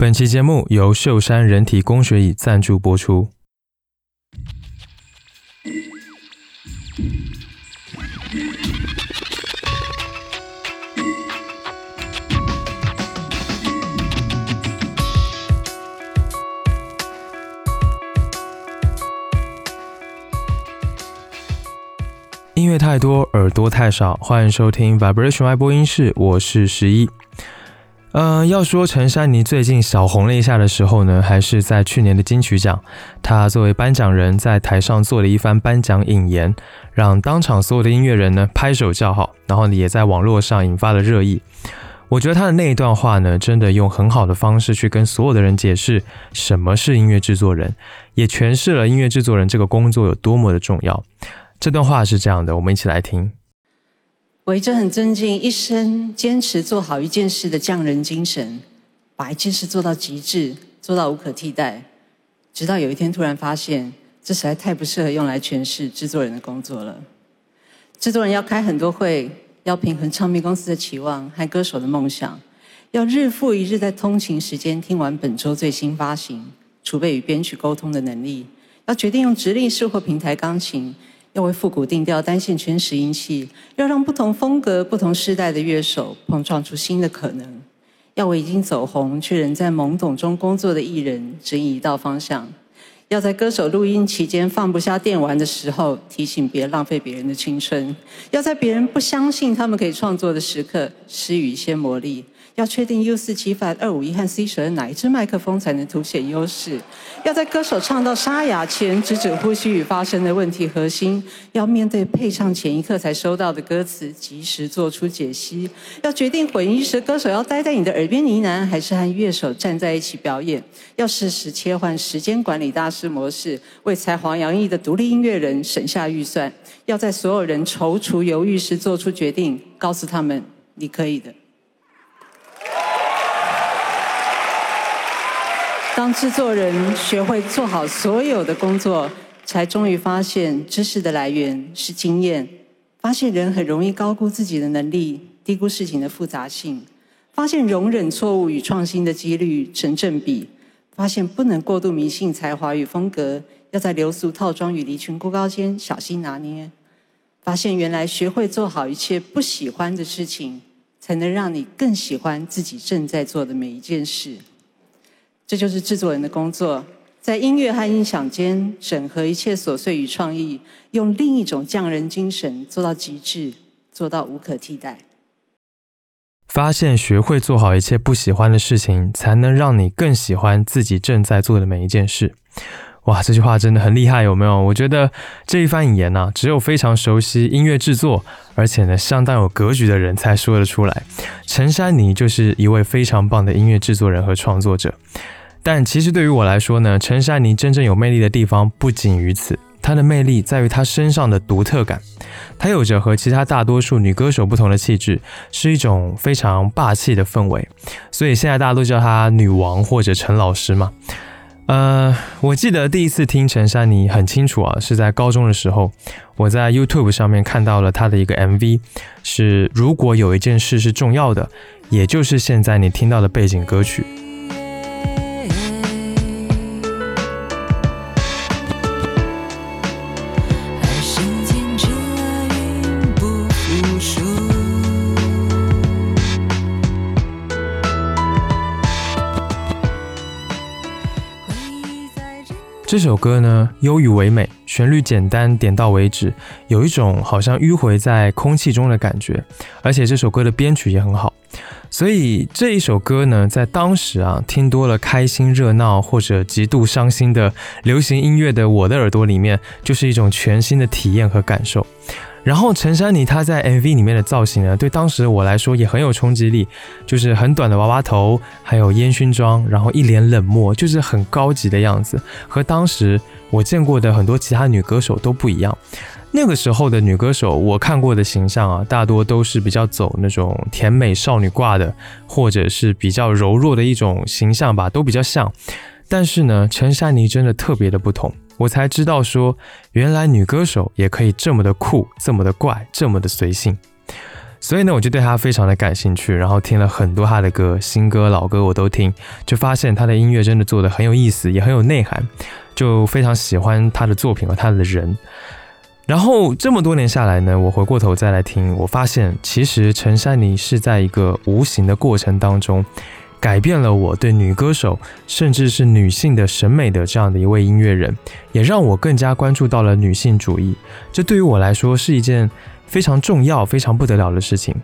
本期节目由秀山人体工学椅赞助播出。音乐太多，耳朵太少。欢迎收听 Vibration Y 播音室，我是十一。嗯，要说陈珊妮最近小红了一下的时候呢，还是在去年的金曲奖，她作为颁奖人在台上做了一番颁奖引言，让当场所有的音乐人呢拍手叫好，然后呢也在网络上引发了热议。我觉得她的那一段话呢，真的用很好的方式去跟所有的人解释什么是音乐制作人，也诠释了音乐制作人这个工作有多么的重要。这段话是这样的，我们一起来听。我一直很尊敬一生坚持做好一件事的匠人精神，把一件事做到极致，做到无可替代。直到有一天突然发现，这实在太不适合用来诠释制作人的工作了。制作人要开很多会，要平衡唱片公司的期望和歌手的梦想，要日复一日在通勤时间听完本周最新发行，储备与编曲沟通的能力，要决定用直立式或平台钢琴。要为复古定调单线圈拾音器，要让不同风格、不同时代的乐手碰撞出新的可能；要为已经走红却仍在懵懂中工作的艺人指引一道方向；要在歌手录音期间放不下电玩的时候提醒别浪费别人的青春；要在别人不相信他们可以创作的时刻施予一些魔力。要确定 U 四七反二五一和 C 十二哪一支麦克风才能凸显优势？要在歌手唱到沙哑前，直指呼吸与发声的问题核心；要面对配唱前一刻才收到的歌词，及时做出解析；要决定混音时歌手要待在你的耳边呢喃，还是和乐手站在一起表演；要适时切换时间管理大师模式，为才华洋溢的独立音乐人省下预算；要在所有人踌躇犹豫时做出决定，告诉他们你可以的。当制作人学会做好所有的工作，才终于发现知识的来源是经验，发现人很容易高估自己的能力，低估事情的复杂性，发现容忍错误与创新的几率成正比，发现不能过度迷信才华与风格，要在流俗套装与离群孤高间小心拿捏，发现原来学会做好一切不喜欢的事情，才能让你更喜欢自己正在做的每一件事。这就是制作人的工作，在音乐和音响间整合一切琐碎与创意，用另一种匠人精神做到极致，做到无可替代。发现学会做好一切不喜欢的事情，才能让你更喜欢自己正在做的每一件事。哇，这句话真的很厉害，有没有？我觉得这一番引言呢，只有非常熟悉音乐制作，而且呢相当有格局的人才说得出来。陈珊妮就是一位非常棒的音乐制作人和创作者。但其实对于我来说呢，陈珊妮真正有魅力的地方不仅于此，她的魅力在于她身上的独特感。她有着和其他大多数女歌手不同的气质，是一种非常霸气的氛围。所以现在大家都叫她女王或者陈老师嘛。呃，我记得第一次听陈珊妮很清楚啊，是在高中的时候，我在 YouTube 上面看到了她的一个 MV，是如果有一件事是重要的，也就是现在你听到的背景歌曲。这首歌呢，忧郁唯美，旋律简单，点到为止，有一种好像迂回在空气中的感觉。而且这首歌的编曲也很好，所以这一首歌呢，在当时啊，听多了开心、热闹或者极度伤心的流行音乐的我的耳朵里面，就是一种全新的体验和感受。然后陈珊妮她在 MV 里面的造型呢，对当时我来说也很有冲击力，就是很短的娃娃头，还有烟熏妆，然后一脸冷漠，就是很高级的样子，和当时我见过的很多其他女歌手都不一样。那个时候的女歌手，我看过的形象啊，大多都是比较走那种甜美少女挂的，或者是比较柔弱的一种形象吧，都比较像。但是呢，陈珊妮真的特别的不同。我才知道，说原来女歌手也可以这么的酷，这么的怪，这么的随性。所以呢，我就对她非常的感兴趣，然后听了很多她的歌，新歌老歌我都听，就发现她的音乐真的做的很有意思，也很有内涵，就非常喜欢她的作品和她的人。然后这么多年下来呢，我回过头再来听，我发现其实陈珊妮是在一个无形的过程当中，改变了我对女歌手，甚至是女性的审美的这样的一位音乐人，也让我更加关注到了女性主义。这对于我来说是一件非常重要、非常不得了的事情。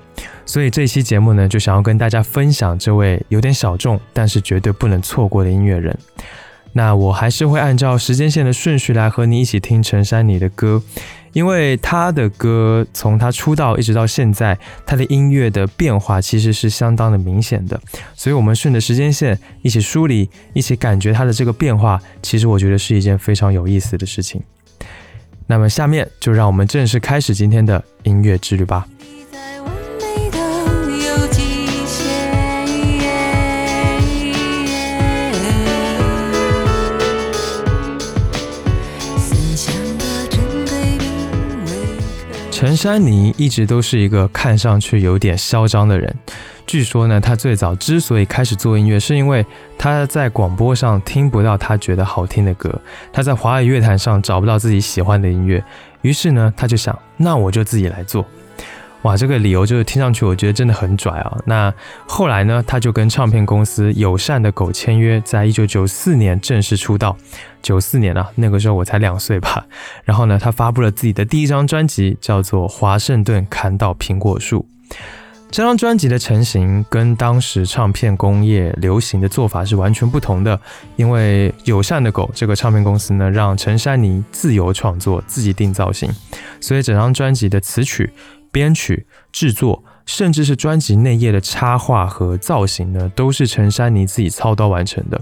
所以这期节目呢，就想要跟大家分享这位有点小众，但是绝对不能错过的音乐人。那我还是会按照时间线的顺序来和你一起听陈珊妮的歌，因为他的歌从他出道一直到现在，他的音乐的变化其实是相当的明显的。所以，我们顺着时间线一起梳理，一起感觉他的这个变化，其实我觉得是一件非常有意思的事情。那么，下面就让我们正式开始今天的音乐之旅吧。陈珊妮一直都是一个看上去有点嚣张的人。据说呢，她最早之所以开始做音乐，是因为她在广播上听不到她觉得好听的歌，她在华语乐坛上找不到自己喜欢的音乐，于是呢，她就想，那我就自己来做。哇，这个理由就是听上去我觉得真的很拽啊。那后来呢，他就跟唱片公司友善的狗签约，在一九九四年正式出道。九四年啊，那个时候我才两岁吧。然后呢，他发布了自己的第一张专辑，叫做《华盛顿砍倒苹果树》。这张专辑的成型跟当时唱片工业流行的做法是完全不同的，因为友善的狗这个唱片公司呢，让陈珊妮自由创作，自己定造型，所以整张专辑的词曲。编曲、制作，甚至是专辑内页的插画和造型呢，都是陈珊妮自己操刀完成的。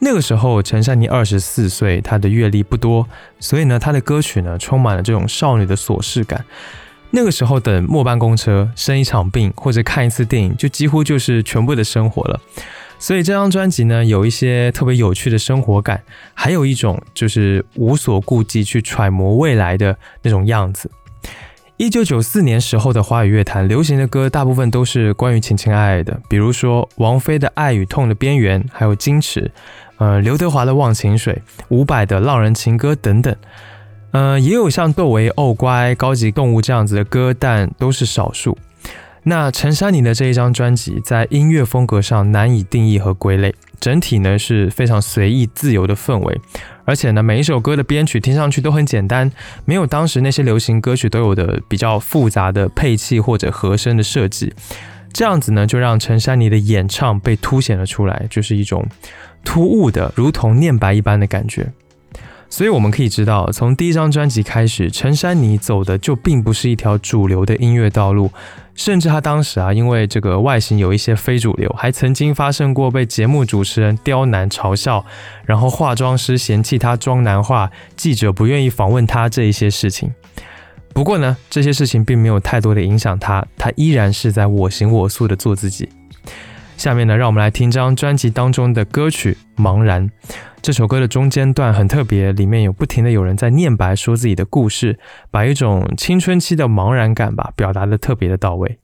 那个时候，陈珊妮二十四岁，她的阅历不多，所以呢，她的歌曲呢，充满了这种少女的琐事感。那个时候，等末班公车、生一场病或者看一次电影，就几乎就是全部的生活了。所以这张专辑呢，有一些特别有趣的生活感，还有一种就是无所顾忌去揣摩未来的那种样子。一九九四年时候的华语乐坛流行的歌，大部分都是关于情情爱爱的，比如说王菲的《爱与痛的边缘》，还有《矜持》，呃，刘德华的《忘情水》，伍佰的《浪人情歌》等等，呃，也有像窦唯《哦乖》《高级动物》这样子的歌，但都是少数。那陈珊妮的这一张专辑，在音乐风格上难以定义和归类，整体呢是非常随意自由的氛围。而且呢，每一首歌的编曲听上去都很简单，没有当时那些流行歌曲都有的比较复杂的配器或者和声的设计。这样子呢，就让陈珊妮的演唱被凸显了出来，就是一种突兀的，如同念白一般的感觉。所以我们可以知道，从第一张专辑开始，陈珊妮走的就并不是一条主流的音乐道路。甚至他当时啊，因为这个外形有一些非主流，还曾经发生过被节目主持人刁难嘲笑，然后化妆师嫌弃他装男化，记者不愿意访问他这一些事情。不过呢，这些事情并没有太多的影响他，他依然是在我行我素的做自己。下面呢，让我们来听张专辑当中的歌曲《茫然》。这首歌的中间段很特别，里面有不停的有人在念白，说自己的故事，把一种青春期的茫然感吧，表达的特别的到位。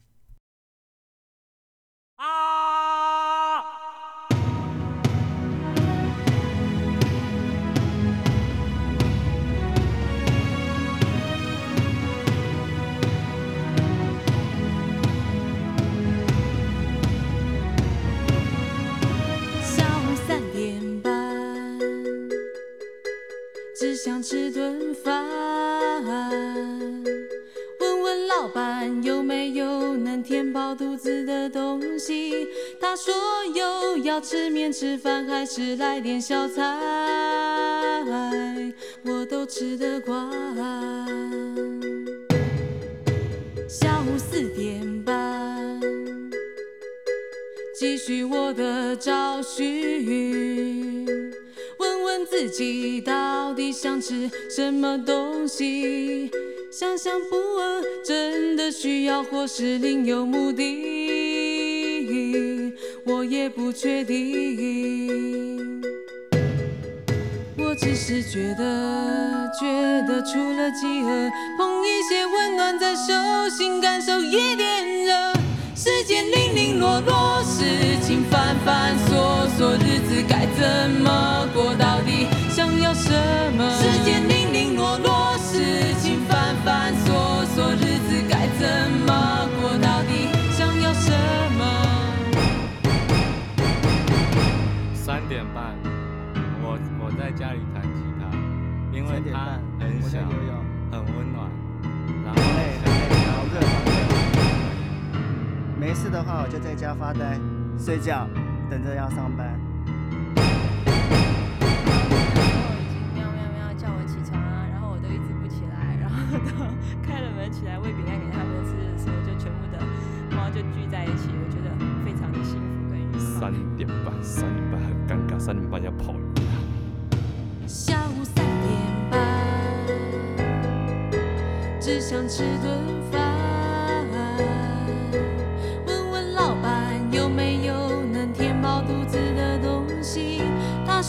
他说有，要吃面吃饭还是来点小菜？我都吃得惯。下午四点半，继续我的找寻。问问自己到底想吃什么东西？想想不饿，真的需要，或是另有目的？我也不确定。我只是觉得，觉得除了饥饿，朋友。一些温暖在手心，感受一点。间零零落落，事情繁繁琐琐，日子该怎么过到底？想要什么？时间零零落落，事情繁繁琐琐，日子该怎么过到底？想要什么？三点半，我我在家里弹吉他，因为它三点半，很小没事的话，我就在家发呆、睡觉，等着要上班。喵喵喵叫我起床啊，然后我都一直不起来，然后都开了门起来喂饼干给他们吃的时候，就全部的猫就聚在一起，我觉得非常的幸福跟愉快。三点半，三点半很尴尬，三点半要跑路。下午三点半，只想吃顿饭。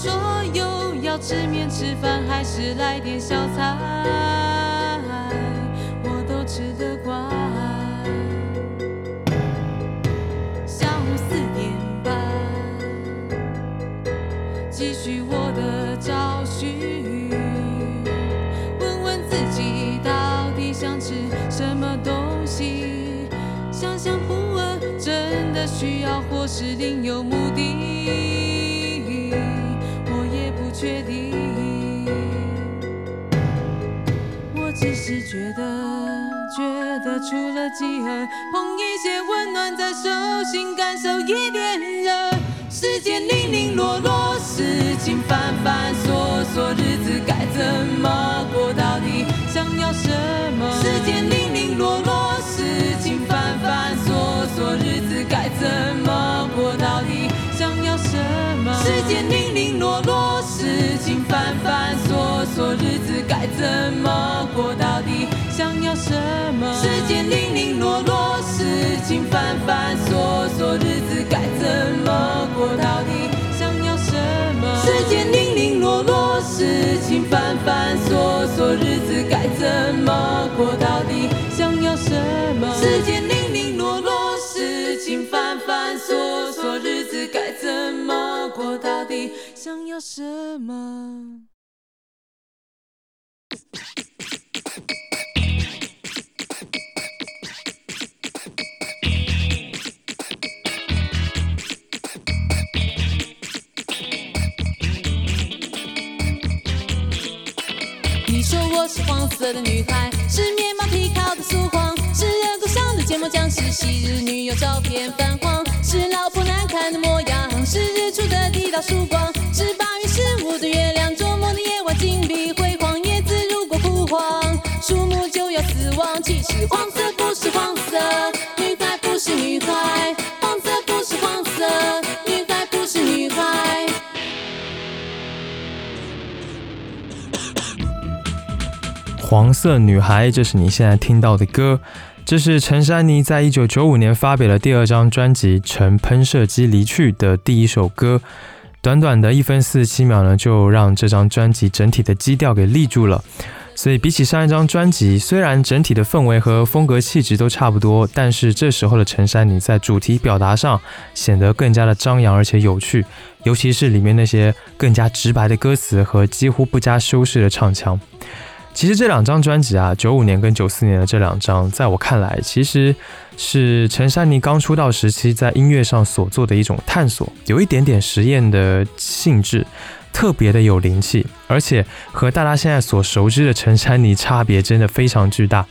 说有，要吃面吃饭还是来点小菜？我都吃得惯。下午四点半。继续我的找寻，问问自己到底想吃什么东西。想想不饿，真的需要或是另有目的，决定。我只是觉得，觉得除了饥饿，碰一些温暖在手心，感受一点热。时间零零落落，事情繁繁琐琐，日子该怎么过到底？想要什么？时间零零落落，事情繁繁琐琐，日子该怎么过到底？想要什么？时间零，繁琐琐，日子该怎么过到底？想要什么？时间零零落落，事情繁繁琐琐，日子该怎么过到底？想要什么？时间零零落落，事情繁繁琐琐，日子该怎么过到底？想要什么？时间零零落落，事情繁繁琐琐，日子该怎么过到底？想要什么？我是黄色的女孩，是面包皮烤的酥黄，是人工上的芥末酱，是昔日女友照片泛黄，是老婆难看的模样，是日出的地道曙光，是八月十五的月亮，做梦的夜晚金碧辉煌，叶子如果枯黄，树木就要死亡。其实黄色黄色女孩，这是你现在听到的歌。这是陈珊妮在一九九五年发表的第二张专辑《乘喷射机离去》的第一首歌。短短的一分四十七秒呢，就让这张专辑整体的基调给立住了。所以比起上一张专辑，虽然整体的氛围和风格气质都差不多，但是这时候的陈珊妮在主题表达上显得更加的张扬而且有趣，尤其是里面那些更加直白的歌词和几乎不加修饰的唱腔。其实这两张专辑啊，九五年跟九四年的这两张，在我看来，其实是陈珊妮刚出道时期在音乐上所做的一种探索，有一点点实验的性质，特别的有灵气，而且和大家现在所熟知的陈珊妮差别真的非常巨大，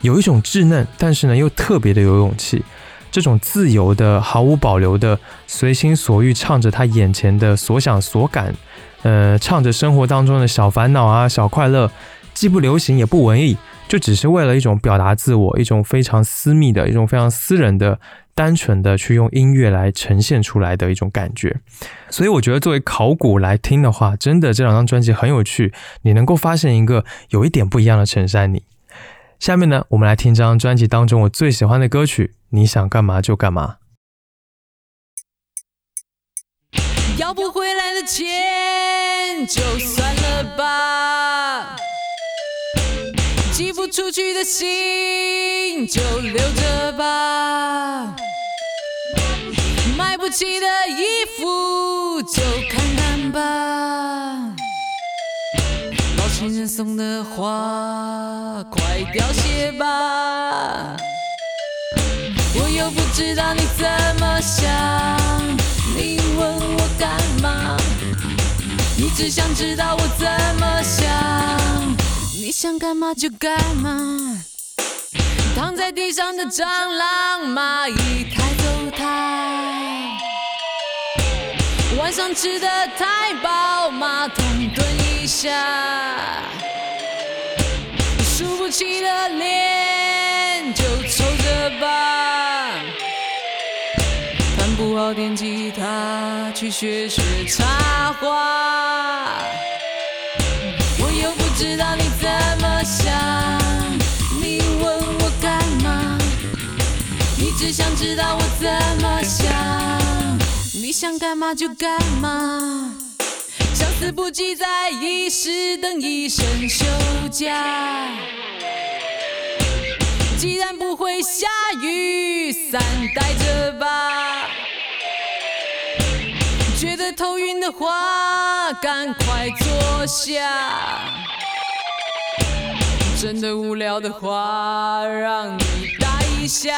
有一种稚嫩，但是呢又特别的有勇气。这种自由的、毫无保留的、随心所欲唱着他眼前的所想所感，呃，唱着生活当中的小烦恼啊、小快乐。既不流行也不文艺，就只是为了一种表达自我，一种非常私密的、一种非常私人的、单纯的去用音乐来呈现出来的一种感觉。所以我觉得作为考古来听的话，真的这两张专辑很有趣，你能够发现一个有一点不一样的陈珊妮。下面呢，我们来听这张专辑当中我最喜欢的歌曲《你想干嘛就干嘛》。要不回来的钱就算了吧。付不出去的心就留着吧，买不起的衣服就看看吧。老情人送的花，快凋谢吧。我又不知道你怎么想，你问我干嘛？你只想知道我怎么想，想干嘛就干嘛。躺在地上的蟑螂，蚂蚁抬走它。晚上吃的太饱，马桶蹲一下。输不起的脸就抽着吧。弹不好电吉他，去学学插花。我又不知道你只想知道我怎么想，你想干嘛就干嘛。想死不及在一时，等一生休假。既然不会下雨，伞带着吧。觉得头晕的话，赶快坐下。真的无聊的话，让你一下。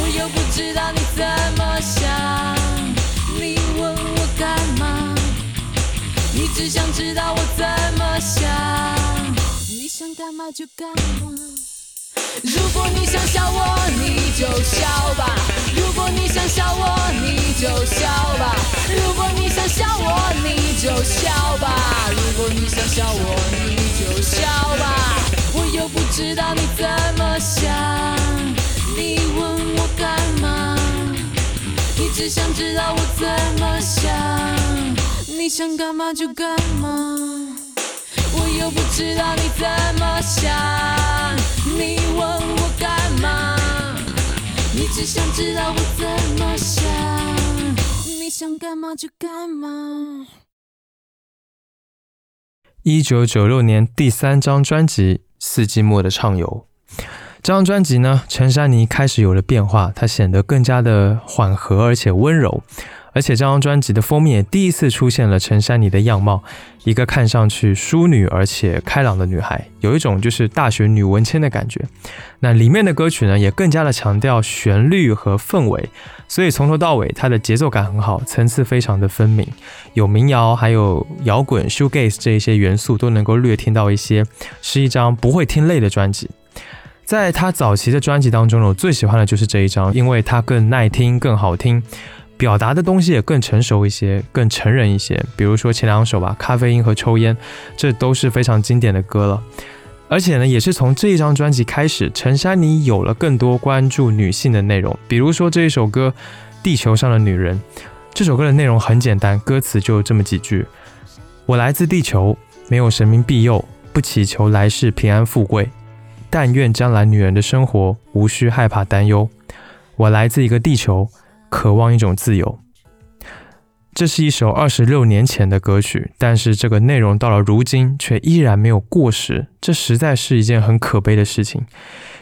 我又不知道你怎么想，你问我干嘛？你只想知道我怎么想，你想干嘛就干嘛。如果你想笑我，你就笑吧；如果你想笑我，你就笑吧；如果你想笑我，你就笑吧；如果你想笑我，你就笑吧。我又不知道你怎么想，你问我干嘛？你只想知道我怎么想，你想干嘛就干嘛。我又不知道你怎么想，你问我干嘛？你只想知道我怎么想，你想干嘛就干嘛。一九九六年第三张专辑《四季末的畅游》。这张专辑呢，陈珊妮开始有了变化，她显得更加的缓和而且温柔。而且这张专辑的封面也第一次出现了陈珊妮的样貌，一个看上去淑女而且开朗的女孩，有一种就是大学女文青的感觉。那里面的歌曲呢，也更加的强调旋律和氛围，所以从头到尾它的节奏感很好，层次非常的分明，有民谣，还有摇滚、shoegaze 这一些元素都能够略听到一些，是一张不会听累的专辑。在他早期的专辑当中呢，我最喜欢的就是这一张，因为它更耐听、更好听。表达的东西也更成熟一些，更成人一些。比如说前两首吧，《咖啡因》和《抽烟》，这都是非常经典的歌了。而且呢，也是从这一张专辑开始，陈珊妮有了更多关注女性的内容。比如说这一首歌《地球上的女人》，这首歌的内容很简单，歌词就这么几句：我来自地球，没有神明庇佑，不祈求来世平安富贵，但愿将来女人的生活无需害怕担忧。我来自一个地球。渴望一种自由。这是一首二十六年前的歌曲，但是这个内容到了如今却依然没有过时，这实在是一件很可悲的事情。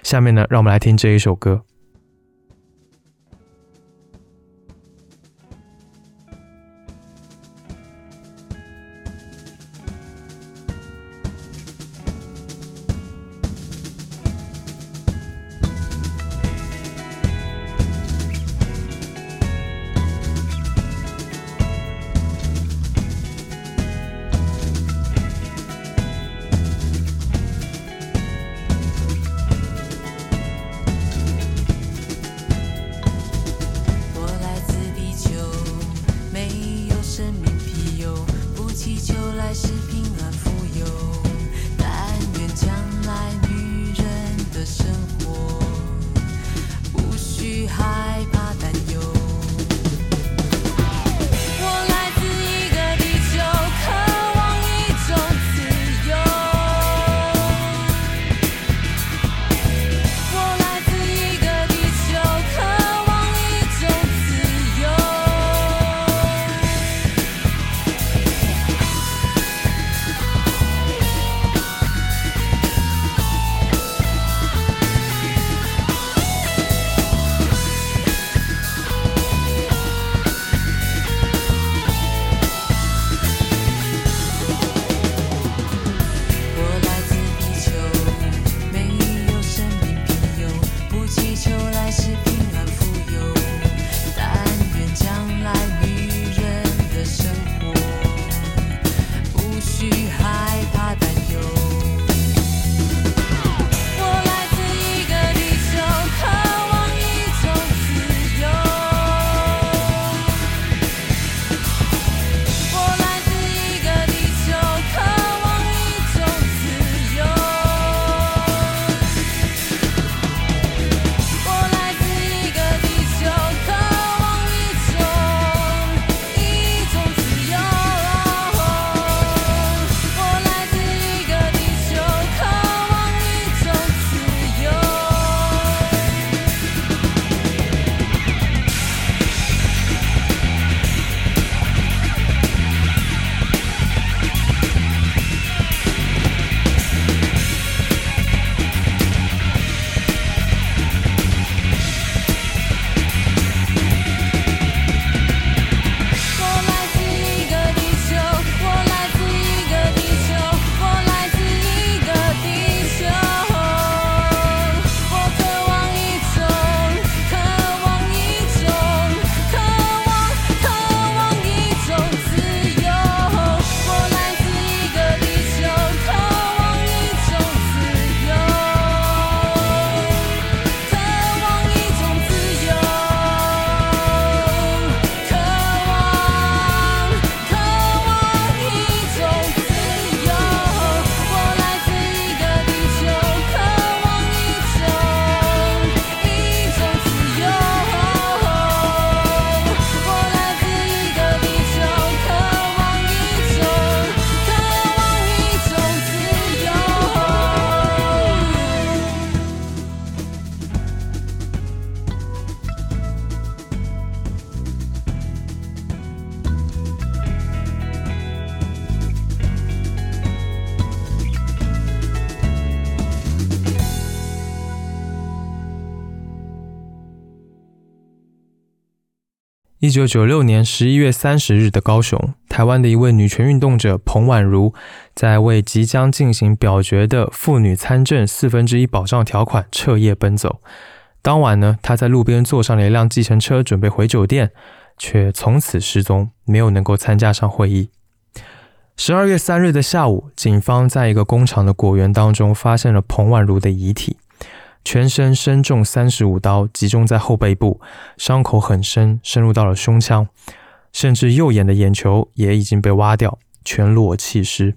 下面呢，让我们来听这一首歌。high. 九九六年十一月三十日的高雄，台湾的一位女权运动者彭婉如，在为即将进行表决的妇女参政四分之一保障条款彻夜奔走。当晚呢，她在路边坐上了一辆计程车，准备回酒店，却从此失踪，没有能够参加上会议。十二月三日的下午，警方在一个工厂的果园当中发现了彭婉如的遗体。全身身中三十五刀，集中在后背部，伤口很深，深入到了胸腔，甚至右眼的眼球也已经被挖掉，全裸弃尸。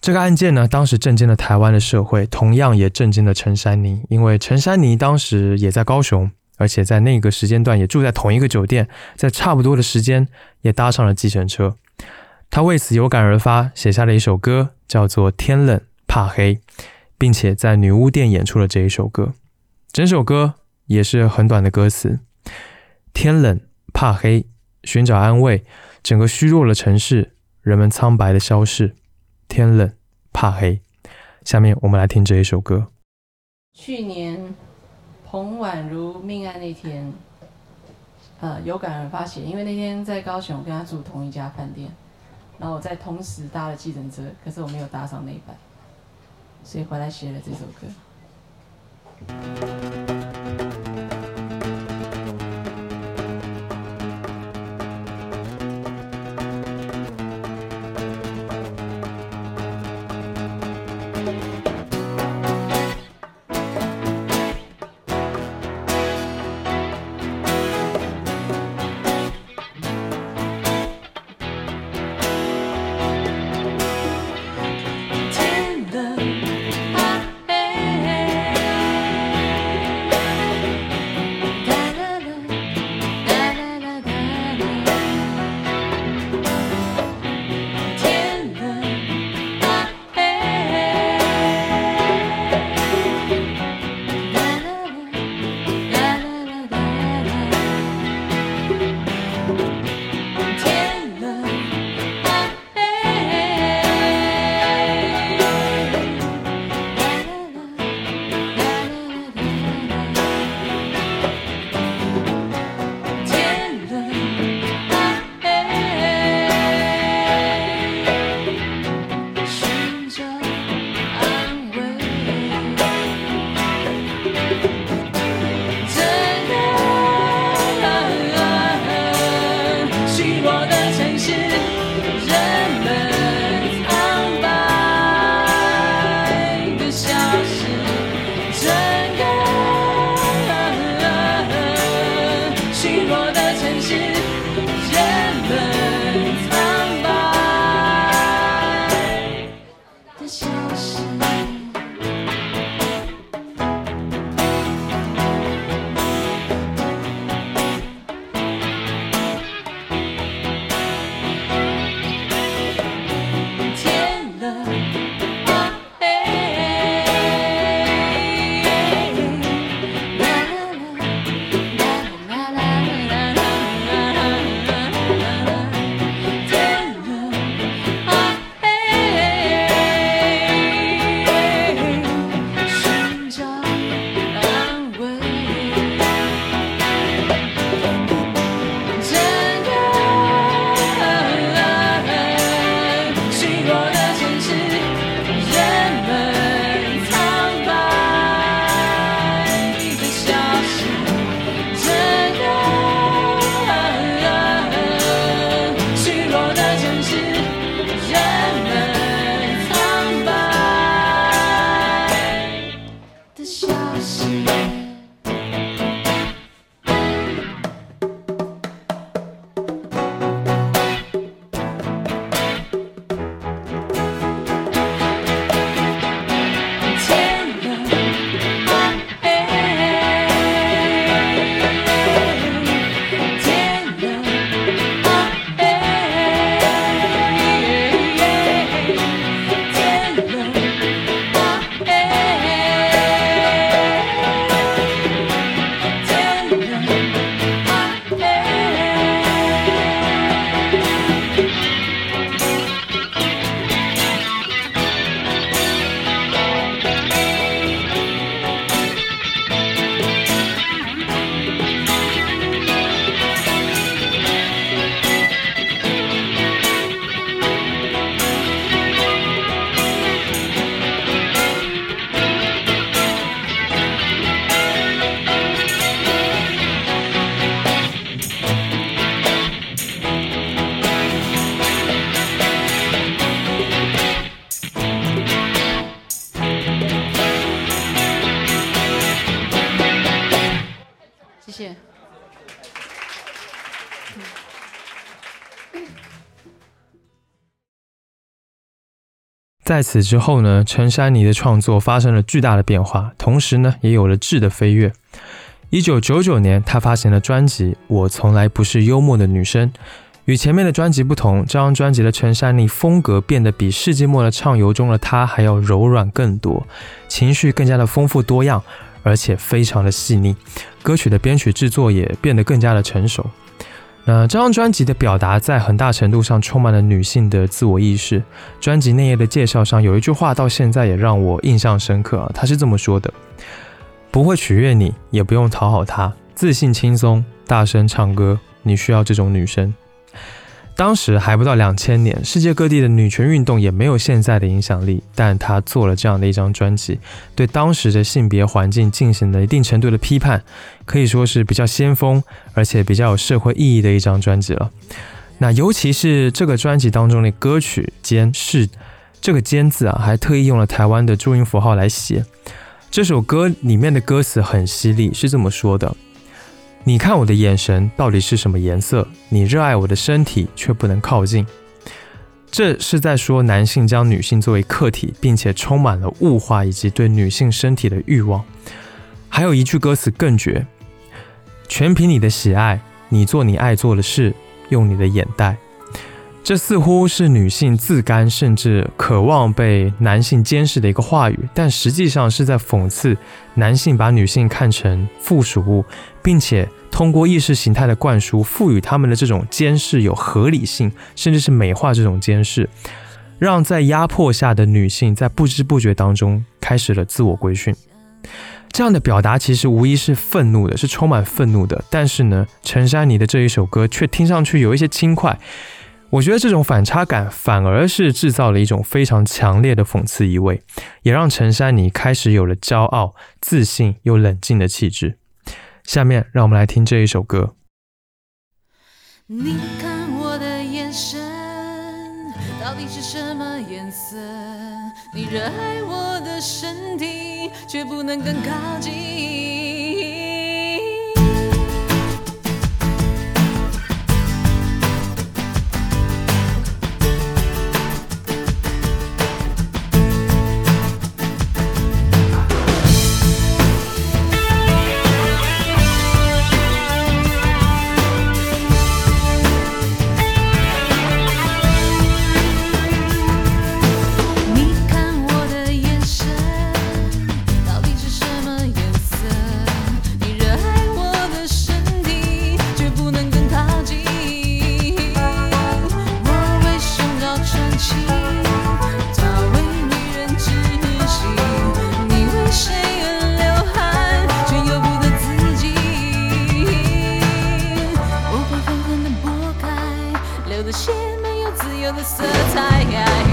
这个案件呢，当时震惊了台湾的社会，同样也震惊了陈珊妮，因为陈珊妮当时也在高雄，而且在那个时间段也住在同一个酒店，在差不多的时间也搭上了计程车。他为此有感而发，写下了一首歌，叫做《天冷怕黑》。并且在女巫店演出了这一首歌，整首歌也是很短的歌词。天冷怕黑，寻找安慰，整个虚弱的城市，人们苍白的消逝。天冷怕黑，下面我们来听这一首歌。去年彭婉如命案那天，呃，有感而发写，因为那天在高雄跟他住同一家饭店，然后我在同时搭了计程车，可是我没有搭上那一班。所以回来写了这首歌。在此之后呢，陈珊妮的创作发生了巨大的变化，同时呢，也有了质的飞跃。一九九九年，她发行了专辑《我从来不是幽默的女生》。与前面的专辑不同，这张专辑的陈珊妮风格变得比《世纪末的畅游》中的她还要柔软更多，情绪更加的丰富多样，而且非常的细腻。歌曲的编曲制作也变得更加的成熟。那这张专辑的表达在很大程度上充满了女性的自我意识。专辑内页的介绍上有一句话，到现在也让我印象深刻啊，他是这么说的：“不会取悦你，也不用讨好他，自信轻松，大声唱歌，你需要这种女生。”当时还不到两千年，世界各地的女权运动也没有现在的影响力，但她做了这样的一张专辑，对当时的性别环境进行了一定程度的批判，可以说是比较先锋，而且比较有社会意义的一张专辑了。那尤其是这个专辑当中的歌曲“监视”这个“监”字啊，还特意用了台湾的注音符号来写。这首歌里面的歌词很犀利，是这么说的。你看我的眼神到底是什么颜色？你热爱我的身体却不能靠近，这是在说男性将女性作为客体，并且充满了物化以及对女性身体的欲望。还有一句歌词更绝：全凭你的喜爱，你做你爱做的事，用你的眼袋。这似乎是女性自甘甚至渴望被男性监视的一个话语，但实际上是在讽刺男性把女性看成附属物，并且通过意识形态的灌输，赋予他们的这种监视有合理性，甚至是美化这种监视，让在压迫下的女性在不知不觉当中开始了自我规训。这样的表达其实无疑是愤怒的，是充满愤怒的。但是呢，陈珊妮的这一首歌却听上去有一些轻快。我觉得这种反差感反而是制造了一种非常强烈的讽刺意味，也让陈珊妮开始有了骄傲、自信又冷静的气质。下面让我们来听这一首歌。你看我的眼神到底是什么颜色？你热爱我的身体，却不能更靠近。没有自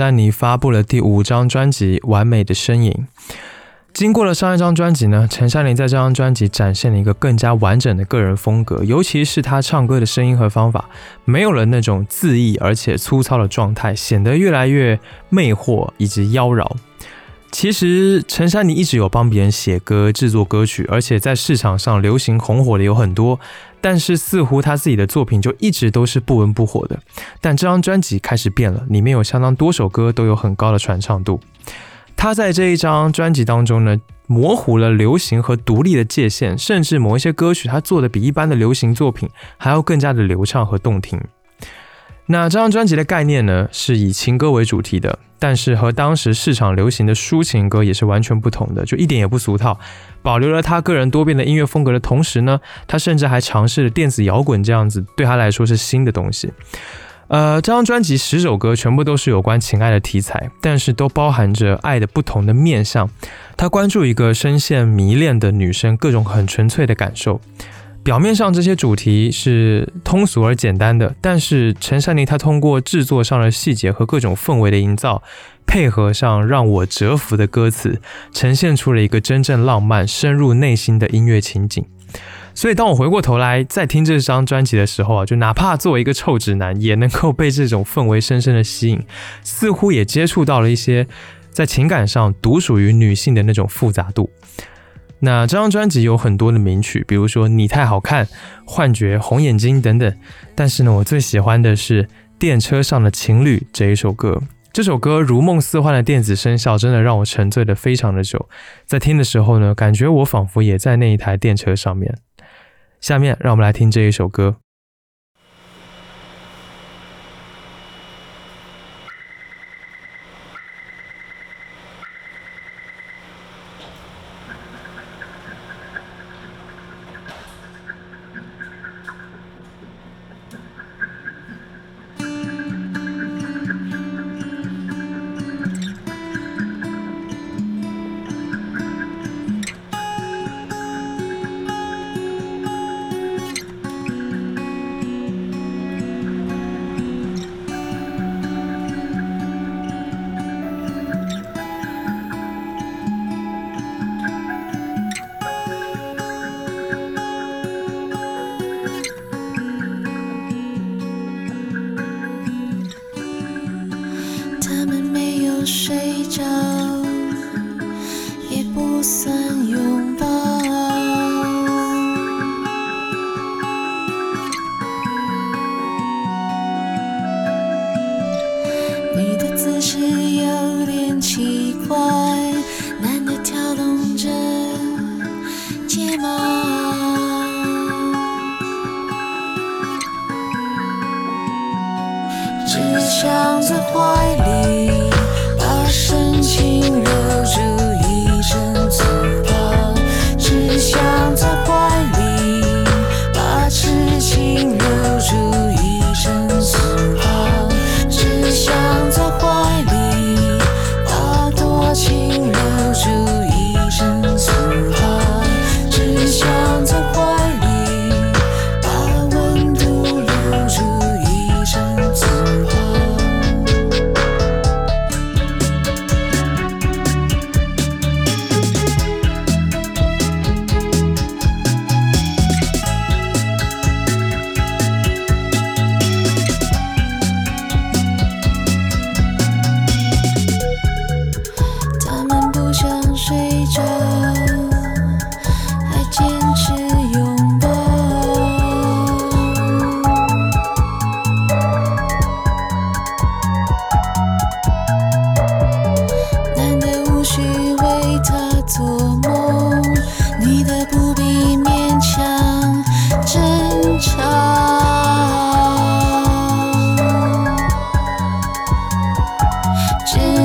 珊妮发布了第五张专辑《完美的身影》。经过了上一张专辑呢，陈珊妮在这张专辑展现了一个更加完整的个人风格，尤其是她唱歌的声音和方法，没有了那种恣意而且粗糙的状态，显得越来越魅惑以及妖娆。其实陈珊妮一直有帮别人写歌、制作歌曲，而且在市场上流行红火的有很多，但是似乎她自己的作品就一直都是不温不火的。但这张专辑开始变了，里面有相当多首歌都有很高的传唱度。她在这一张专辑当中呢，模糊了流行和独立的界限，甚至某一些歌曲她做的比一般的流行作品还要更加的流畅和动听。那这张专辑的概念呢，是以情歌为主题的，但是和当时市场流行的抒情歌也是完全不同的，就一点也不俗套，保留了他个人多变的音乐风格的同时呢，他甚至还尝试了电子摇滚这样子，对他来说是新的东西。呃，这张专辑十首歌全部都是有关情爱的题材，但是都包含着爱的不同的面向。他关注一个深陷迷恋的女生各种很纯粹的感受。表面上这些主题是通俗而简单的，但是陈珊妮她通过制作上的细节和各种氛围的营造，配合上让我折服的歌词，呈现出了一个真正浪漫、深入内心的音乐情景。所以当我回过头来再听这张专辑的时候啊，就哪怕作为一个臭直男，也能够被这种氛围深深的吸引，似乎也接触到了一些在情感上独属于女性的那种复杂度。那这张专辑有很多的名曲，比如说《你太好看》《幻觉》《红眼睛》等等。但是呢，我最喜欢的是《电车上的情侣》这一首歌。这首歌如梦似幻的电子声效，真的让我沉醉的非常的久。在听的时候呢，感觉我仿佛也在那一台电车上面。下面让我们来听这一首歌。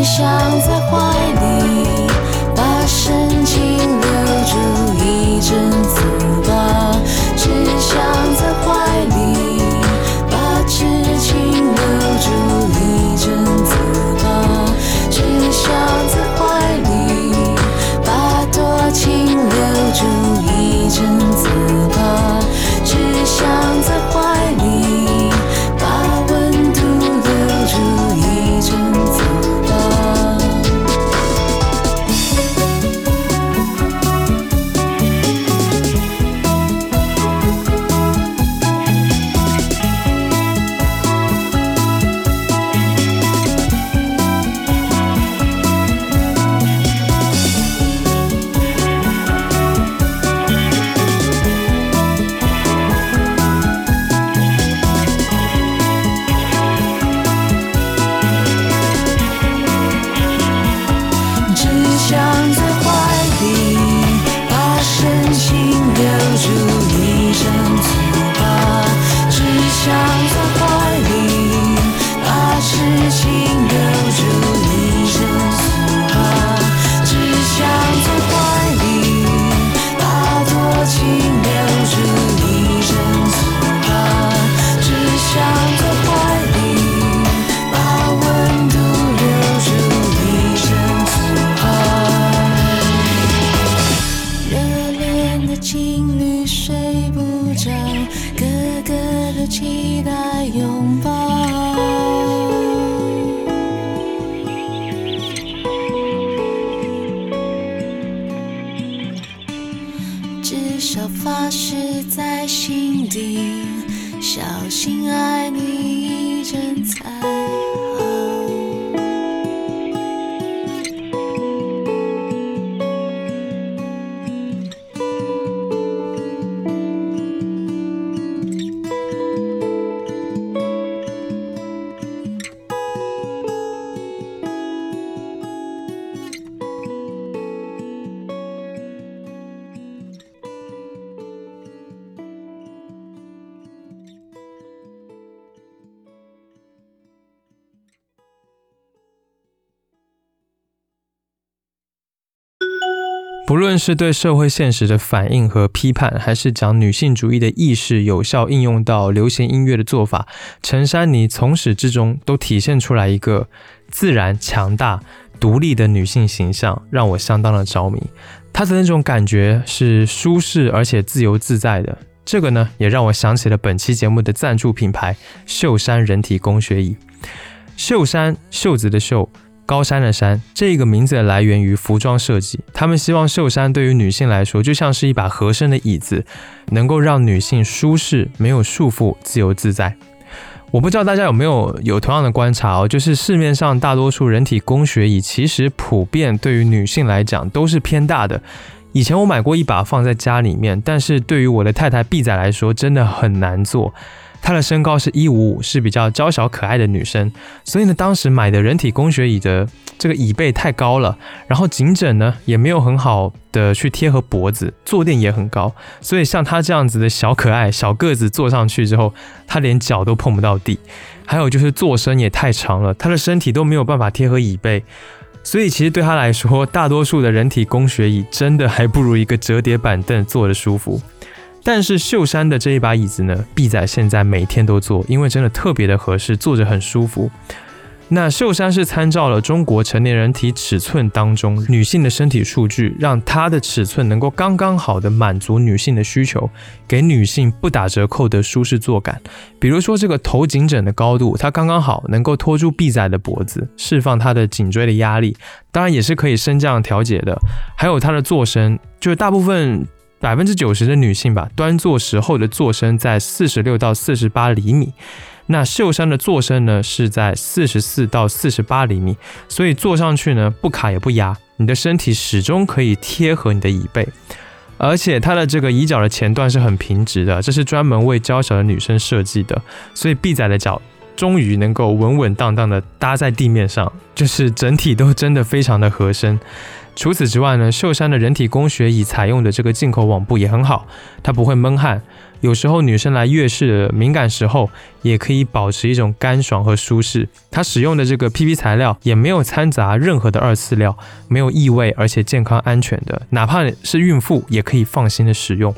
想在怀里把深情留住一阵。是对社会现实的反应和批判，还是将女性主义的意识有效应用到流行音乐的做法，陈珊妮从始至终都体现出来一个自然、强大、独立的女性形象，让我相当的着迷。她的那种感觉是舒适而且自由自在的。这个呢，也让我想起了本期节目的赞助品牌秀山人体工学椅。秀山，袖子的袖。高山的山，这个名字的来源于服装设计。他们希望秀山对于女性来说，就像是一把合身的椅子，能够让女性舒适、没有束缚、自由自在。我不知道大家有没有有同样的观察哦，就是市面上大多数人体工学椅，其实普遍对于女性来讲都是偏大的。以前我买过一把放在家里面，但是对于我的太太毕仔来说，真的很难坐。她的身高是一五五，是比较娇小可爱的女生，所以呢，当时买的人体工学椅的这个椅背太高了，然后颈枕呢也没有很好的去贴合脖子，坐垫也很高，所以像她这样子的小可爱、小个子坐上去之后，她连脚都碰不到地。还有就是坐身也太长了，她的身体都没有办法贴合椅背，所以其实对她来说，大多数的人体工学椅真的还不如一个折叠板凳坐的舒服。但是秀山的这一把椅子呢，毕仔现在每天都坐，因为真的特别的合适，坐着很舒服。那秀山是参照了中国成年人体尺寸当中女性的身体数据，让它的尺寸能够刚刚好的满足女性的需求，给女性不打折扣的舒适坐感。比如说这个头颈枕的高度，它刚刚好能够托住毕仔的脖子，释放他的颈椎的压力，当然也是可以升降调节的。还有它的坐身，就是大部分。百分之九十的女性吧，端坐时候的坐身在四十六到四十八厘米，那秀山的坐身呢是在四十四到四十八厘米，所以坐上去呢不卡也不压，你的身体始终可以贴合你的椅背，而且它的这个椅脚的前段是很平直的，这是专门为娇小的女生设计的，所以 B 仔的脚终于能够稳稳当当的搭在地面上，就是整体都真的非常的合身。除此之外呢，秀山的人体工学椅采用的这个进口网布也很好，它不会闷汗。有时候女生来月事敏感时候，也可以保持一种干爽和舒适。它使用的这个 PP 材料也没有掺杂任何的二次料，没有异味，而且健康安全的，哪怕是孕妇也可以放心的使用。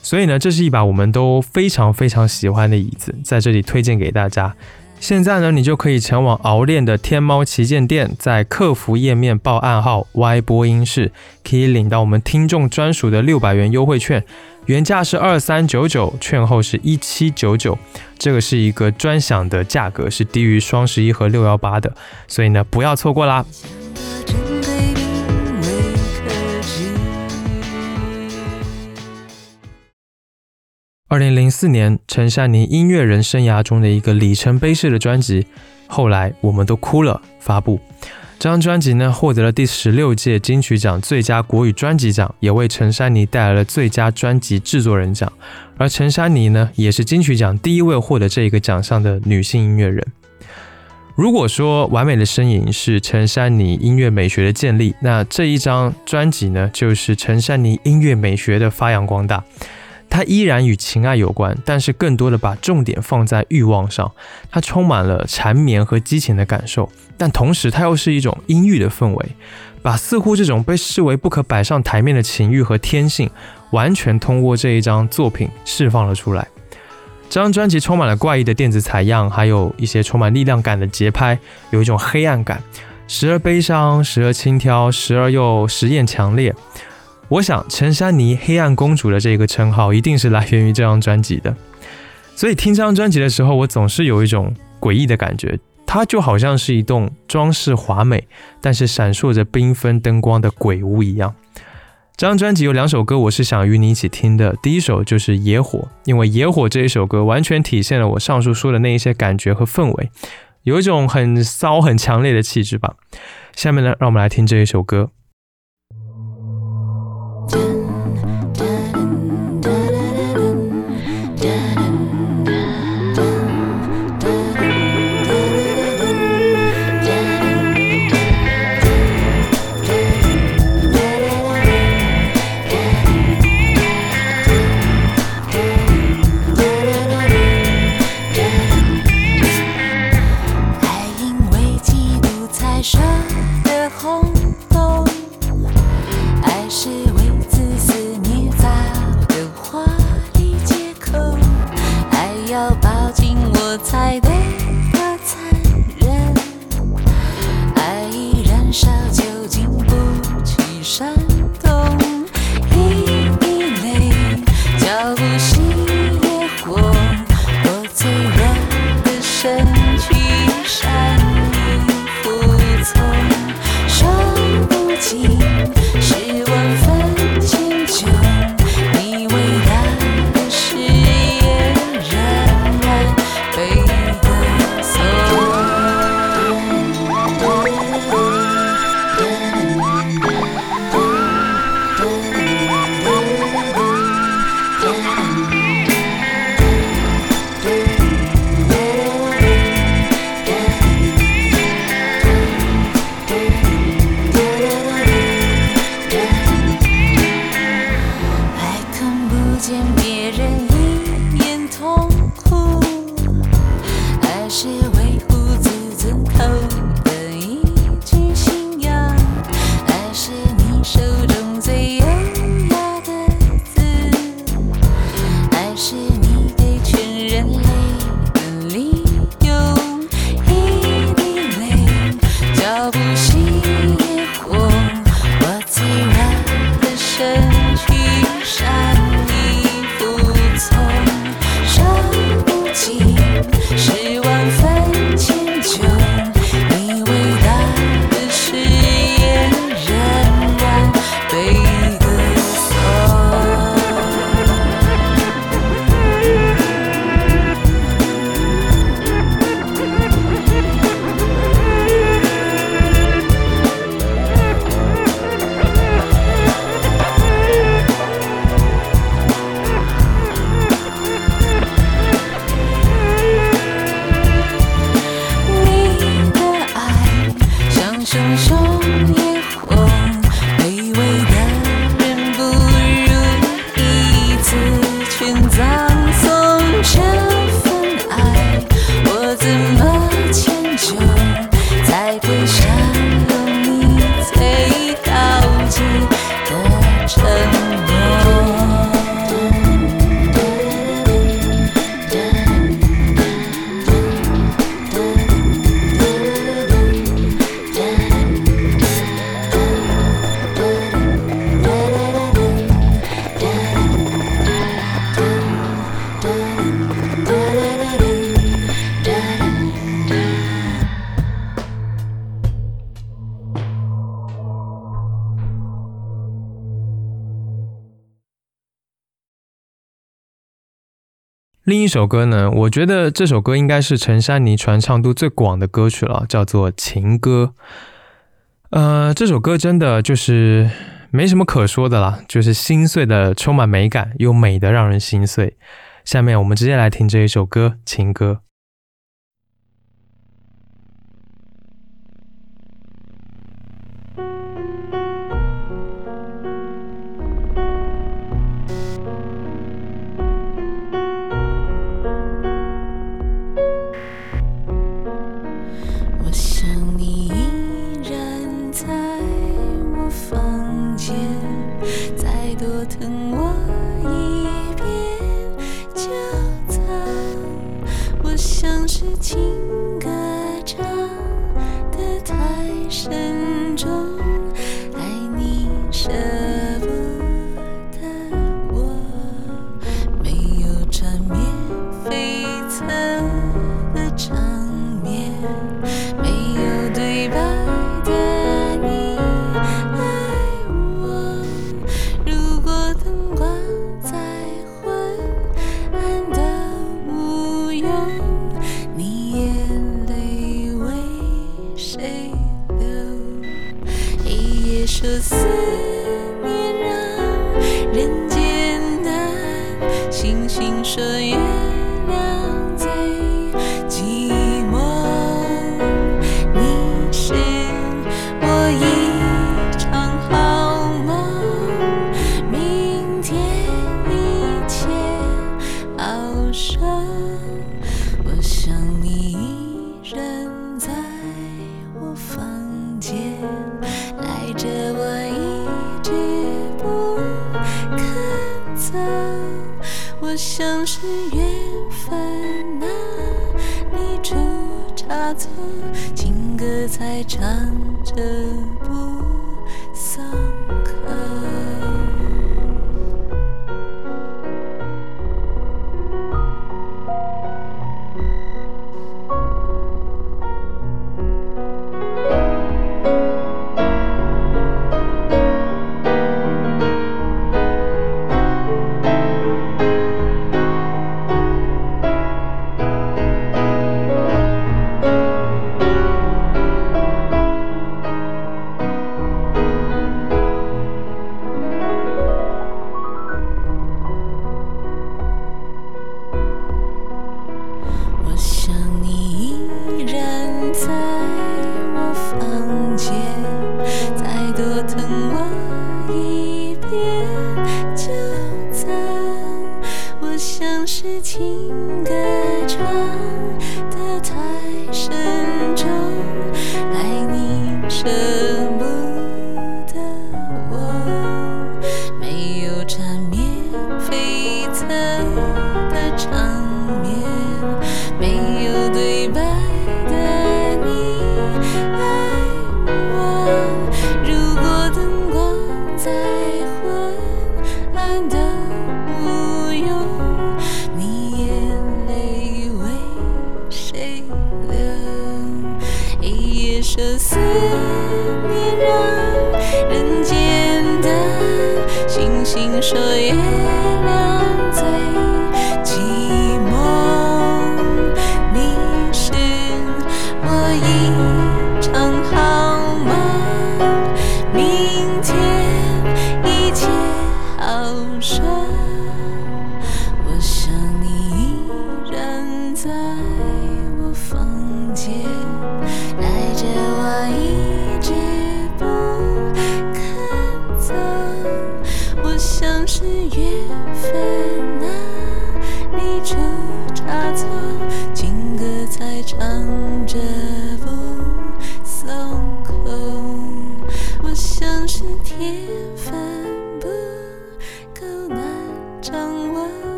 所以呢，这是一把我们都非常非常喜欢的椅子，在这里推荐给大家。现在呢，你就可以前往熬练的天猫旗舰店，在客服页面报暗号 Y 播音室，可以领到我们听众专属的六百元优惠券，原价是二三九九，券后是一七九九，这个是一个专享的价格，是低于双十一和六幺八的，所以呢，不要错过啦。二零零四年，陈珊妮音乐人生涯中的一个里程碑式的专辑，后来我们都哭了。发布这张专辑呢，获得了第十六届金曲奖最佳国语专辑奖，也为陈珊妮带来了最佳专辑制作人奖。而陈珊妮呢，也是金曲奖第一位获得这一个奖项的女性音乐人。如果说《完美的身影》是陈珊妮音乐美学的建立，那这一张专辑呢，就是陈珊妮音乐美学的发扬光大。它依然与情爱有关，但是更多的把重点放在欲望上。它充满了缠绵和激情的感受，但同时它又是一种阴郁的氛围，把似乎这种被视为不可摆上台面的情欲和天性，完全通过这一张作品释放了出来。这张专辑充满了怪异的电子采样，还有一些充满力量感的节拍，有一种黑暗感，时而悲伤，时而轻佻，时而又实验强烈。我想陈珊妮“黑暗公主”的这个称号一定是来源于这张专辑的。所以听这张专辑的时候，我总是有一种诡异的感觉，它就好像是一栋装饰华美，但是闪烁着缤纷灯光的鬼屋一样。这张专辑有两首歌，我是想与你一起听的。第一首就是《野火》，因为《野火》这一首歌完全体现了我上述说的那一些感觉和氛围，有一种很骚、很强烈的气质吧。下面呢，让我们来听这一首歌。爱像熊另一首歌呢，我觉得这首歌应该是陈珊妮传唱度最广的歌曲了，叫做《情歌》。呃，这首歌真的就是没什么可说的啦，就是心碎的，充满美感，又美的让人心碎。下面我们直接来听这一首歌《情歌》。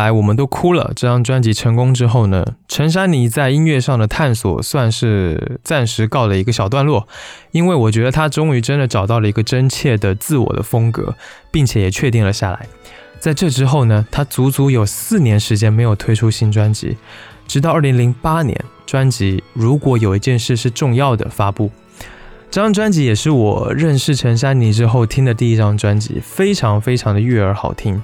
来我们都哭了。这张专辑成功之后呢，陈珊妮在音乐上的探索算是暂时告了一个小段落，因为我觉得她终于真的找到了一个真切的自我的风格，并且也确定了下来。在这之后呢，她足足有四年时间没有推出新专辑，直到二零零八年，专辑《如果有一件事是重要的》发布。这张专辑也是我认识陈珊妮之后听的第一张专辑，非常非常的悦耳好听。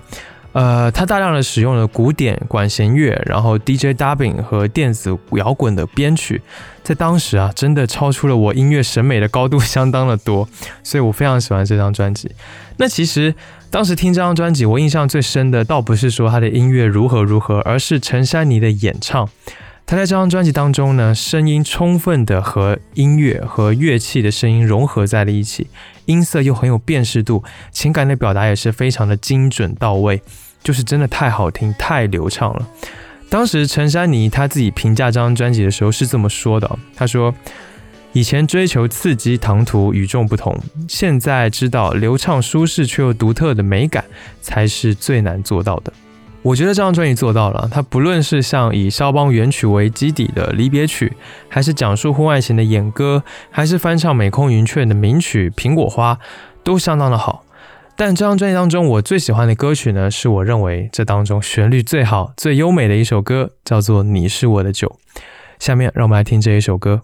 呃，他大量的使用了古典管弦乐，然后 DJ dubbing 和电子摇滚的编曲，在当时啊，真的超出了我音乐审美的高度相当的多，所以我非常喜欢这张专辑。那其实当时听这张专辑，我印象最深的倒不是说他的音乐如何如何，而是陈珊妮的演唱。他在这张专辑当中呢，声音充分的和音乐和乐器的声音融合在了一起，音色又很有辨识度，情感的表达也是非常的精准到位。就是真的太好听、太流畅了。当时陈珊妮她自己评价这张专辑的时候是这么说的：“她说，以前追求刺激、唐突、与众不同，现在知道流畅、舒适却又独特的美感才是最难做到的。我觉得这张专辑做到了。它不论是像以肖邦原曲为基底的离别曲，还是讲述婚外情的演歌，还是翻唱美空云雀的名曲《苹果花》，都相当的好。但这张专辑当中我最喜欢的歌曲呢是我认为这当中旋律最好最优美的一首歌叫做你是我的酒。下面让我们来听这一首歌。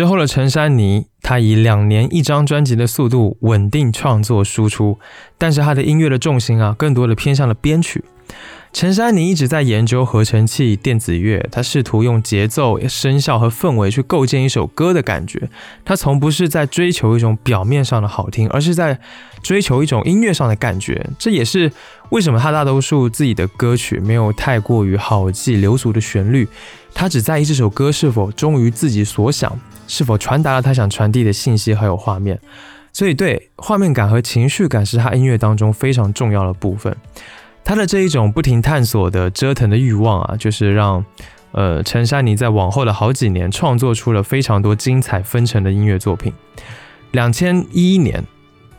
之后的陈珊妮她以两年一张专辑的速度稳定创作输出但是她的音乐的重心啊更多的偏向了编曲。陈珊妮一直在研究合成器电子乐她试图用节奏声效和氛围去构建一首歌的感觉。她从不是在追求一种表面上的好听而是在追求一种音乐上的感觉。这也是为什么他大多数自己的歌曲没有太过于好记流俗的旋律，他只在意这首歌是否忠于自己所想，是否传达了他想传递的信息还有画面。所以，对画面感和情绪感是他音乐当中非常重要的部分。他的这一种不停探索的折腾的欲望啊，就是让呃陈珊妮在往后的好几年创作出了非常多精彩纷呈的音乐作品。两千一一年，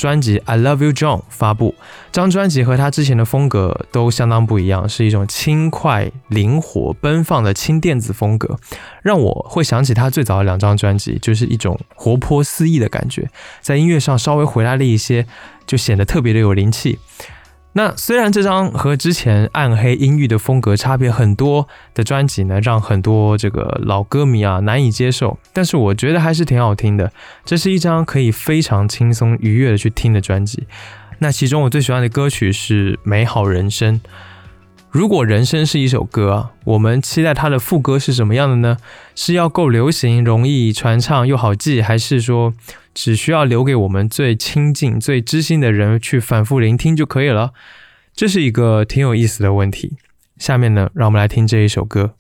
专辑《I Love You John》发布，这张专辑和他之前的风格都相当不一样，是一种轻快、灵活、奔放的轻电子风格，让我会想起他最早的两张专辑，就是一种活泼肆意的感觉，在音乐上稍微回来了一些，就显得特别的有灵气。那虽然这张和之前暗黑阴郁的风格差别很多的专辑呢，让很多这个老歌迷啊难以接受，但是我觉得还是挺好听的。这是一张可以非常轻松愉悦的去听的专辑。那其中我最喜欢的歌曲是《美好人生》。如果人生是一首歌，我们期待它的副歌是什么样的呢？是要够流行、容易传唱又好记，还是说只需要留给我们最亲近、最知心的人去反复聆听就可以了？这是一个挺有意思的问题。下面呢，让我们来听这一首歌。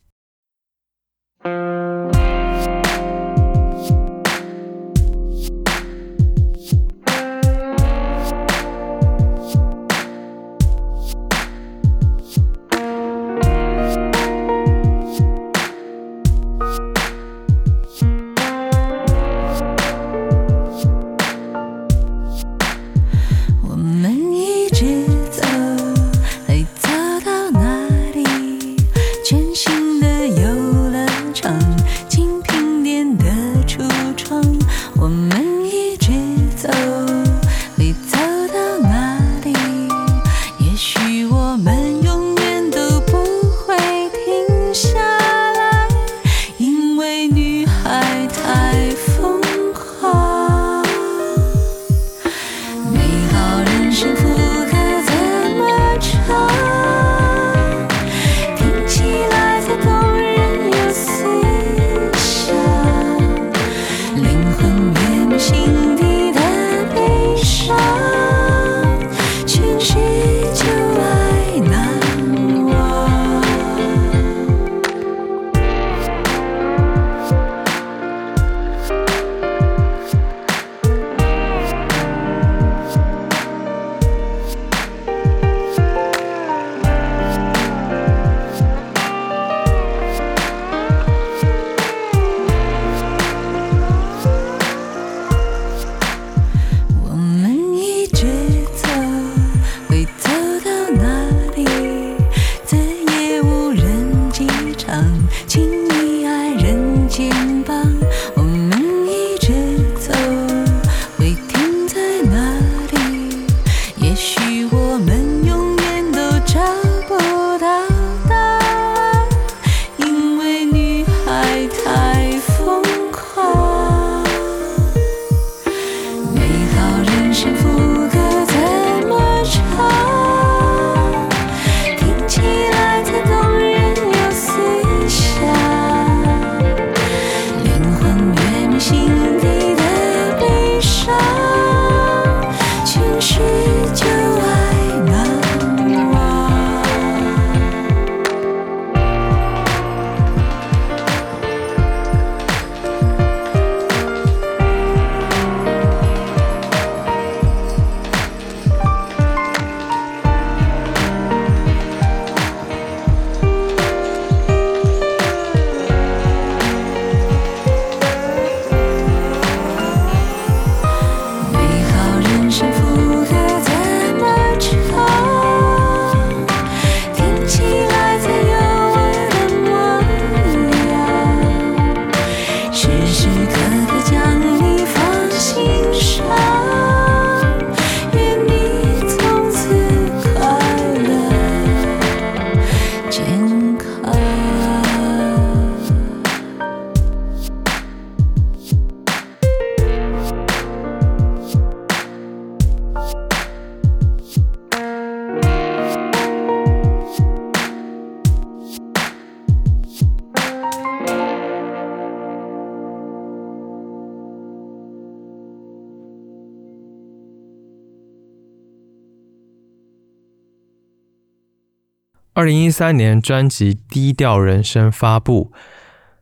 二零一三年专辑《低调人生》发布。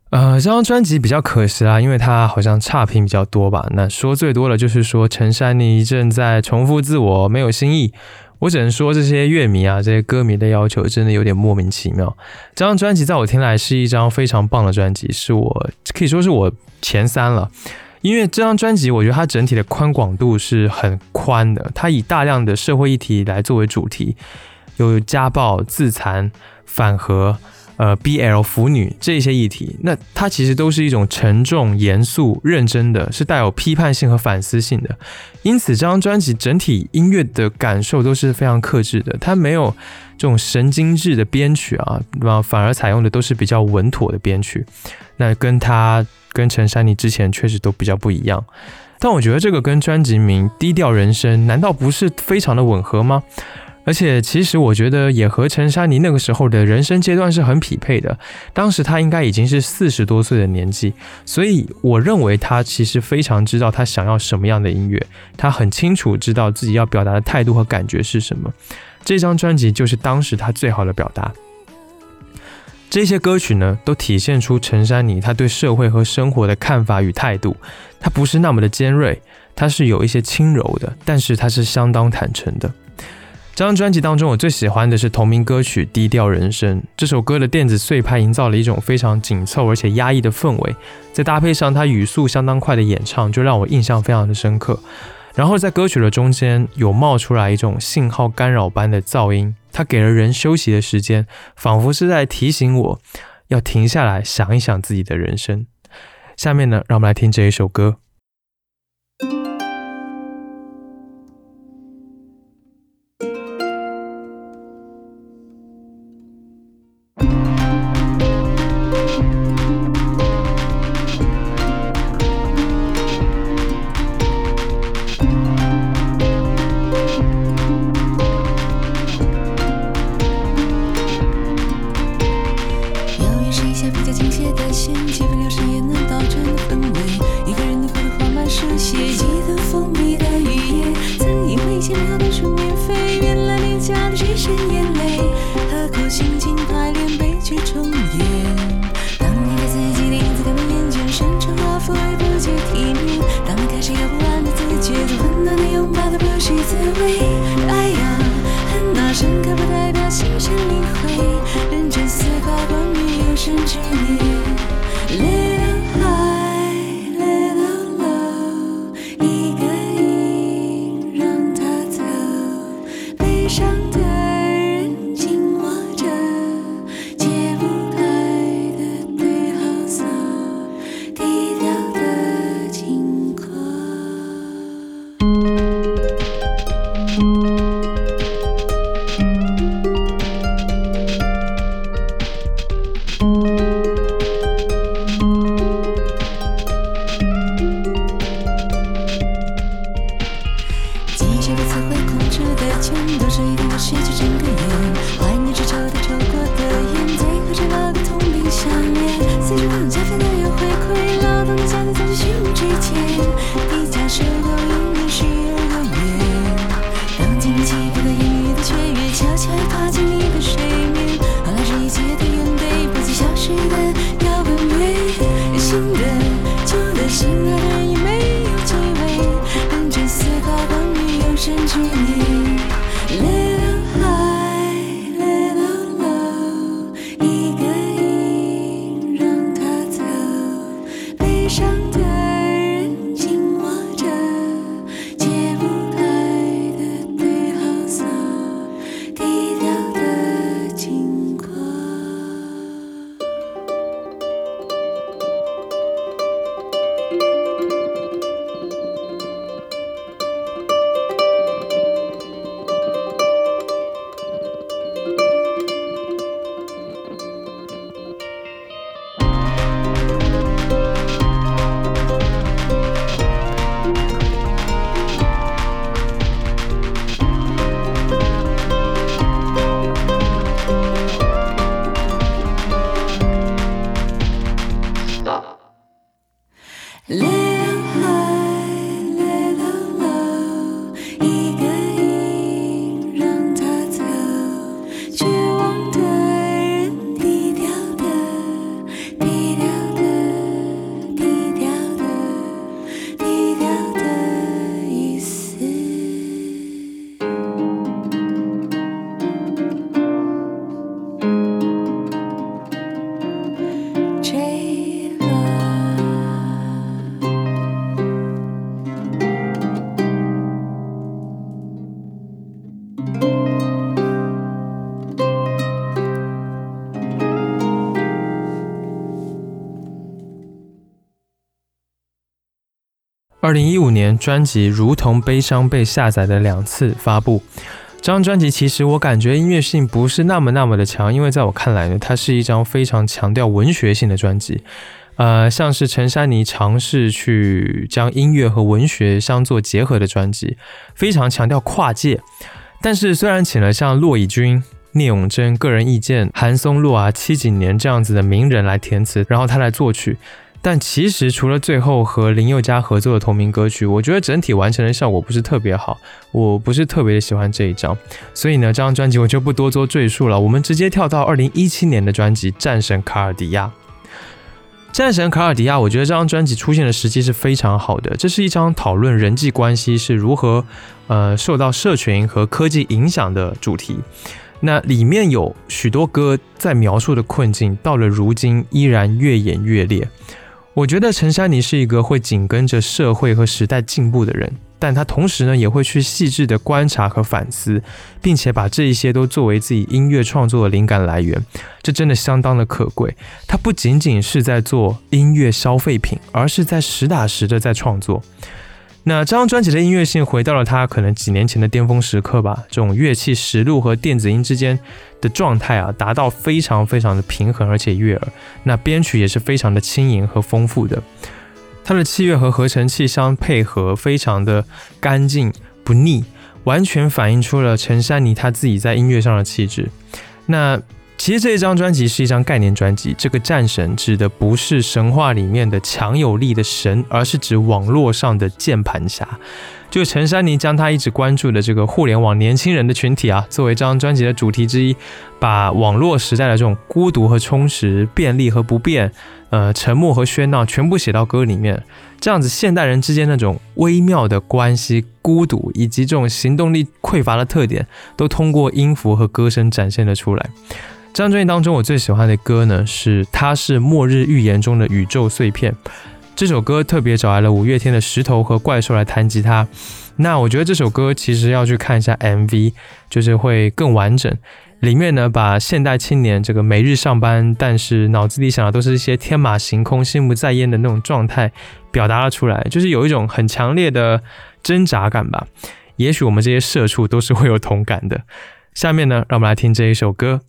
呃，这张专辑比较可惜啦，因为它好像差评比较多吧。那说最多的就是说陈珊妮正在重复自我，没有新意。我只能说这些乐迷啊，这些歌迷的要求真的有点莫名其妙。这张专辑在我听来是一张非常棒的专辑，是我可以说是我前三了。因为这张专辑，我觉得它整体的宽广度是很宽的，它以大量的社会议题来作为主题，有家暴、自残、反核。呃，BL 腐女这些议题，那它其实都是一种沉重、严肃、认真的，是带有批判性和反思性的。因此，这张专辑整体音乐的感受都是非常克制的，它没有这种神经质的编曲啊，那反而采用的都是比较稳妥的编曲。那跟他跟陈珊妮之前确实都比较不一样。但我觉得这个跟专辑名《低调人生》难道不是非常的吻合吗？而且，其实我觉得也和陈珊妮那个时候的人生阶段是很匹配的。当时她应该已经是四十多岁的年纪，所以我认为她其实非常知道她想要什么样的音乐，她很清楚知道自己要表达的态度和感觉是什么。这张专辑就是当时她最好的表达。这些歌曲呢，都体现出陈珊妮她对社会和生活的看法与态度。她不是那么的尖锐，她是有一些轻柔的，但是她是相当坦诚的。这张专辑当中，我最喜欢的是同名歌曲《低调人生》。这首歌的电子碎拍营造了一种非常紧凑而且压抑的氛围，再搭配上他语速相当快的演唱，就让我印象非常的深刻。然后在歌曲的中间有冒出来一种信号干扰般的噪音，它给了人休息的时间，仿佛是在提醒我要停下来想一想自己的人生。下面呢，让我们来听这一首歌。二零一五年专辑《如同悲伤》被下载了两次发布。这张专辑其实我感觉音乐性不是那么那么的强，因为在我看来呢，它是一张非常强调文学性的专辑。呃，像是陈珊妮尝试去将音乐和文学相做结合的专辑，非常强调跨界。但是虽然请了像骆以军、聂永贞、个人意见、韩松洛啊、七几年这样子的名人来填词，然后他来作曲。但其实除了最后和林宥嘉合作的同名歌曲，我觉得整体完成的效果不是特别好，我不是特别喜欢这一张，所以呢，这张专辑我就不多做赘述了，我们直接跳到二零一七年的专辑《战神卡尔迪亚》。战神卡尔迪亚，我觉得这张专辑出现的时机是非常好的，这是一张讨论人际关系是如何呃受到社群和科技影响的主题。那里面有许多歌在描述的困境，到了如今依然越演越烈。我觉得陈珊妮是一个会紧跟着社会和时代进步的人，但她同时呢也会去细致的观察和反思，并且把这一些都作为自己音乐创作的灵感来源，这真的相当的可贵。她不仅仅是在做音乐消费品，而是在实打实的在创作。那这张专辑的音乐性回到了他可能几年前的巅峰时刻吧，这种乐器实录和电子音之间的状态啊，达到非常非常的平衡而且悦耳。那编曲也是非常的轻盈和丰富的，它的器乐和合成器相配合，非常的干净不腻，完全反映出了陈珊妮她自己在音乐上的气质。那。其实这一张专辑是一张概念专辑，这个战神指的不是神话里面的强有力的神，而是指网络上的键盘侠。就陈珊妮将他一直关注的这个互联网年轻人的群体啊，作为这张专辑的主题之一，把网络时代的这种孤独和充实、便利和不便、呃沉默和喧闹，全部写到歌里面。这样子，现代人之间那种微妙的关系、孤独以及这种行动力匮乏的特点，都通过音符和歌声展现了出来。这张专辑当中，我最喜欢的歌呢是《它是末日预言中的宇宙碎片》。这首歌特别找来了五月天的石头和怪兽来弹吉他。那我觉得这首歌其实要去看一下 MV，就是会更完整。里面呢，把现代青年这个每日上班，但是脑子里想的都是一些天马行空、心不在焉的那种状态表达了出来，就是有一种很强烈的挣扎感吧。也许我们这些社畜都是会有同感的。下面呢，让我们来听这一首歌。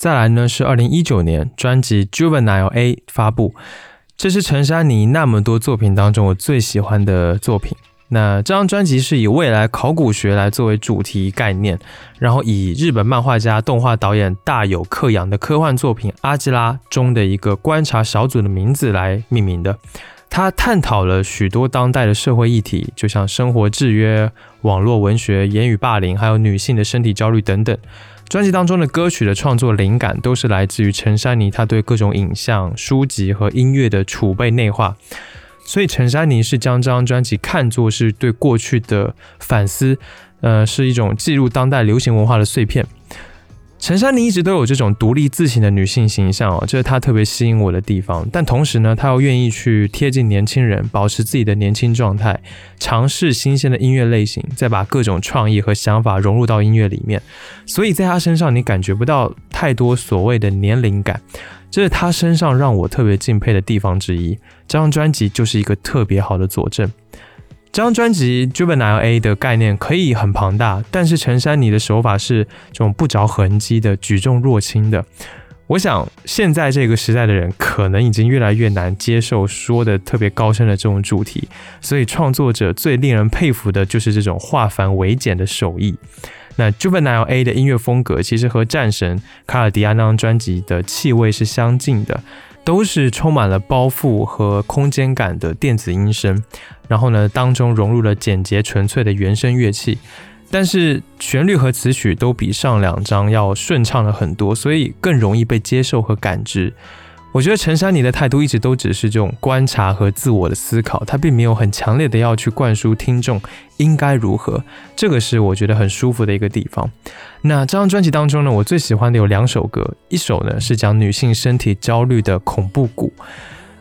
再来呢是二零一九年专辑《Juvenile A》发布，这是陈珊妮那么多作品当中我最喜欢的作品。那这张专辑是以未来考古学来作为主题概念，然后以日本漫画家、动画导演大有克洋的科幻作品《阿基拉》中的一个观察小组的名字来命名的。它探讨了许多当代的社会议题，就像生活制约、网络文学、言语霸凌，还有女性的身体焦虑等等。专辑当中的歌曲的创作灵感都是来自于陈珊妮，她对各种影像、书籍和音乐的储备内化。所以陈珊妮是将这张专辑看作是对过去的反思，呃，是一种记录当代流行文化的碎片。陈珊妮一直都有这种独立自信的女性形象哦，这是她特别吸引我的地方。但同时呢，她又愿意去贴近年轻人，保持自己的年轻状态，尝试新鲜的音乐类型，再把各种创意和想法融入到音乐里面。所以在她身上，你感觉不到太多所谓的年龄感。这是她身上让我特别敬佩的地方之一。这张专辑就是一个特别好的佐证。这张专辑《Juvenile A》的概念可以很庞大，但是陈珊妮的手法是这种不着痕迹的、举重若轻的。我想现在这个时代的人可能已经越来越难接受说的特别高深的这种主题，所以创作者最令人佩服的就是这种化繁为简的手艺。那 Juvenile A 的音乐风格其实和战神卡尔迪亚那张专辑的气味是相近的，都是充满了包袱和空间感的电子音声，然后呢，当中融入了简洁纯粹的原声乐器，但是旋律和词曲都比上两张要顺畅了很多，所以更容易被接受和感知。我觉得陈珊妮的态度一直都只是这种观察和自我的思考，她并没有很强烈的要去灌输听众应该如何，这个是我觉得很舒服的一个地方。那这张专辑当中呢，我最喜欢的有两首歌，一首呢是讲女性身体焦虑的恐怖谷。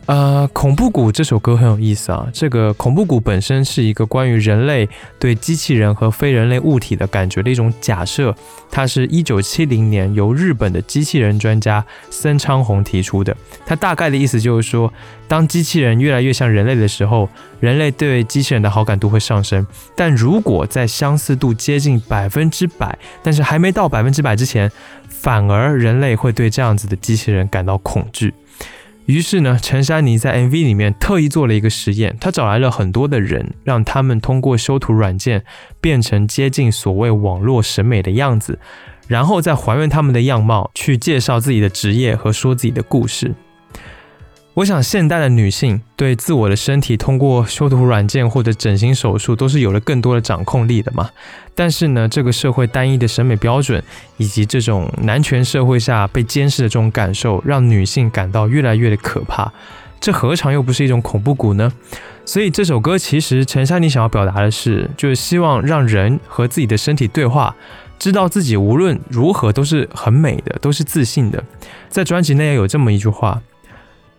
呃，恐怖谷这首歌很有意思啊。这个恐怖谷本身是一个关于人类对机器人和非人类物体的感觉的一种假设。它是一九七零年由日本的机器人专家森昌宏提出的。它大概的意思就是说，当机器人越来越像人类的时候，人类对机器人的好感度会上升。但如果在相似度接近百分之百，但是还没到百分之百之前，反而人类会对这样子的机器人感到恐惧。于是呢，陈珊妮在 MV 里面特意做了一个实验，她找来了很多的人，让他们通过修图软件变成接近所谓网络审美的样子，然后再还原他们的样貌，去介绍自己的职业和说自己的故事。我想，现代的女性对自我的身体通过修图软件或者整形手术都是有了更多的掌控力的嘛。但是呢，这个社会单一的审美标准以及这种男权社会下被监视的这种感受，让女性感到越来越的可怕。这何尝又不是一种恐怖谷呢？所以这首歌其实陈珊妮想要表达的是，就是希望让人和自己的身体对话，知道自己无论如何都是很美的，都是自信的。在专辑内有这么一句话。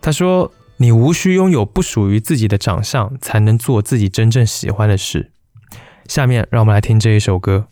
他说：“你无需拥有不属于自己的长相，才能做自己真正喜欢的事。”下面让我们来听这一首歌。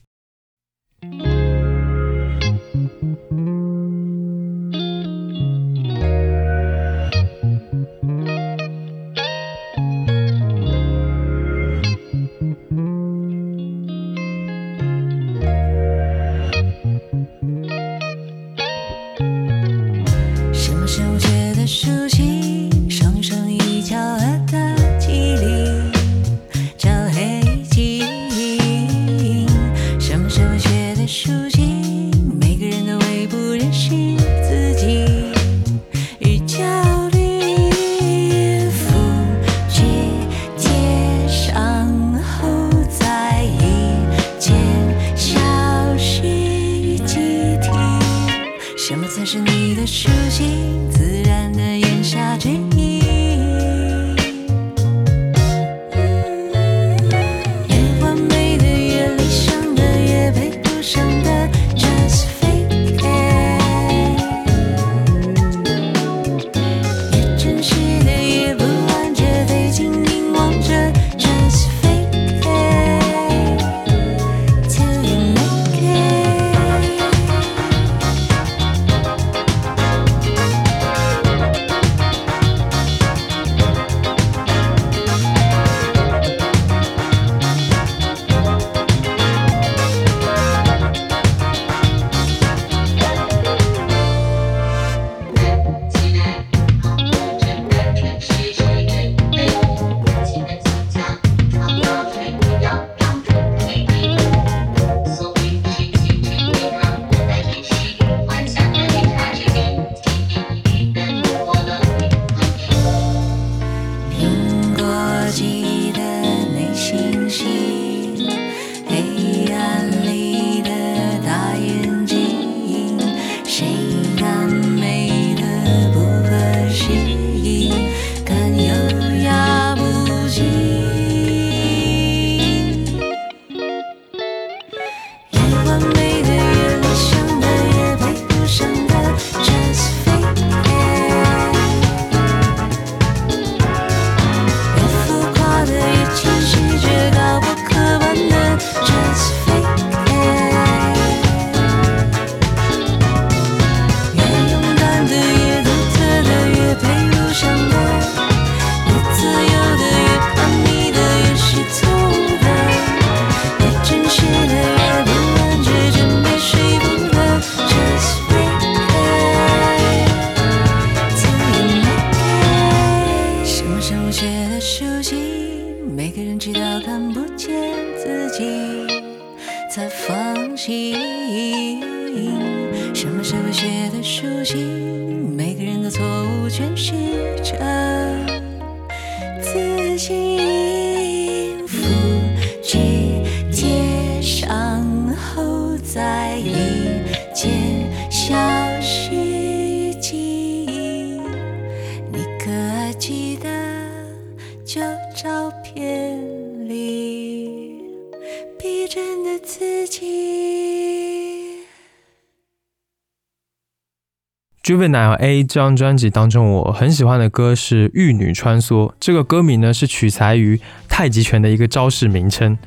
Juvenile A 这张专辑当中，我很喜欢的歌是《玉女穿梭》。这个歌名呢是取材于太极拳的一个招式名称。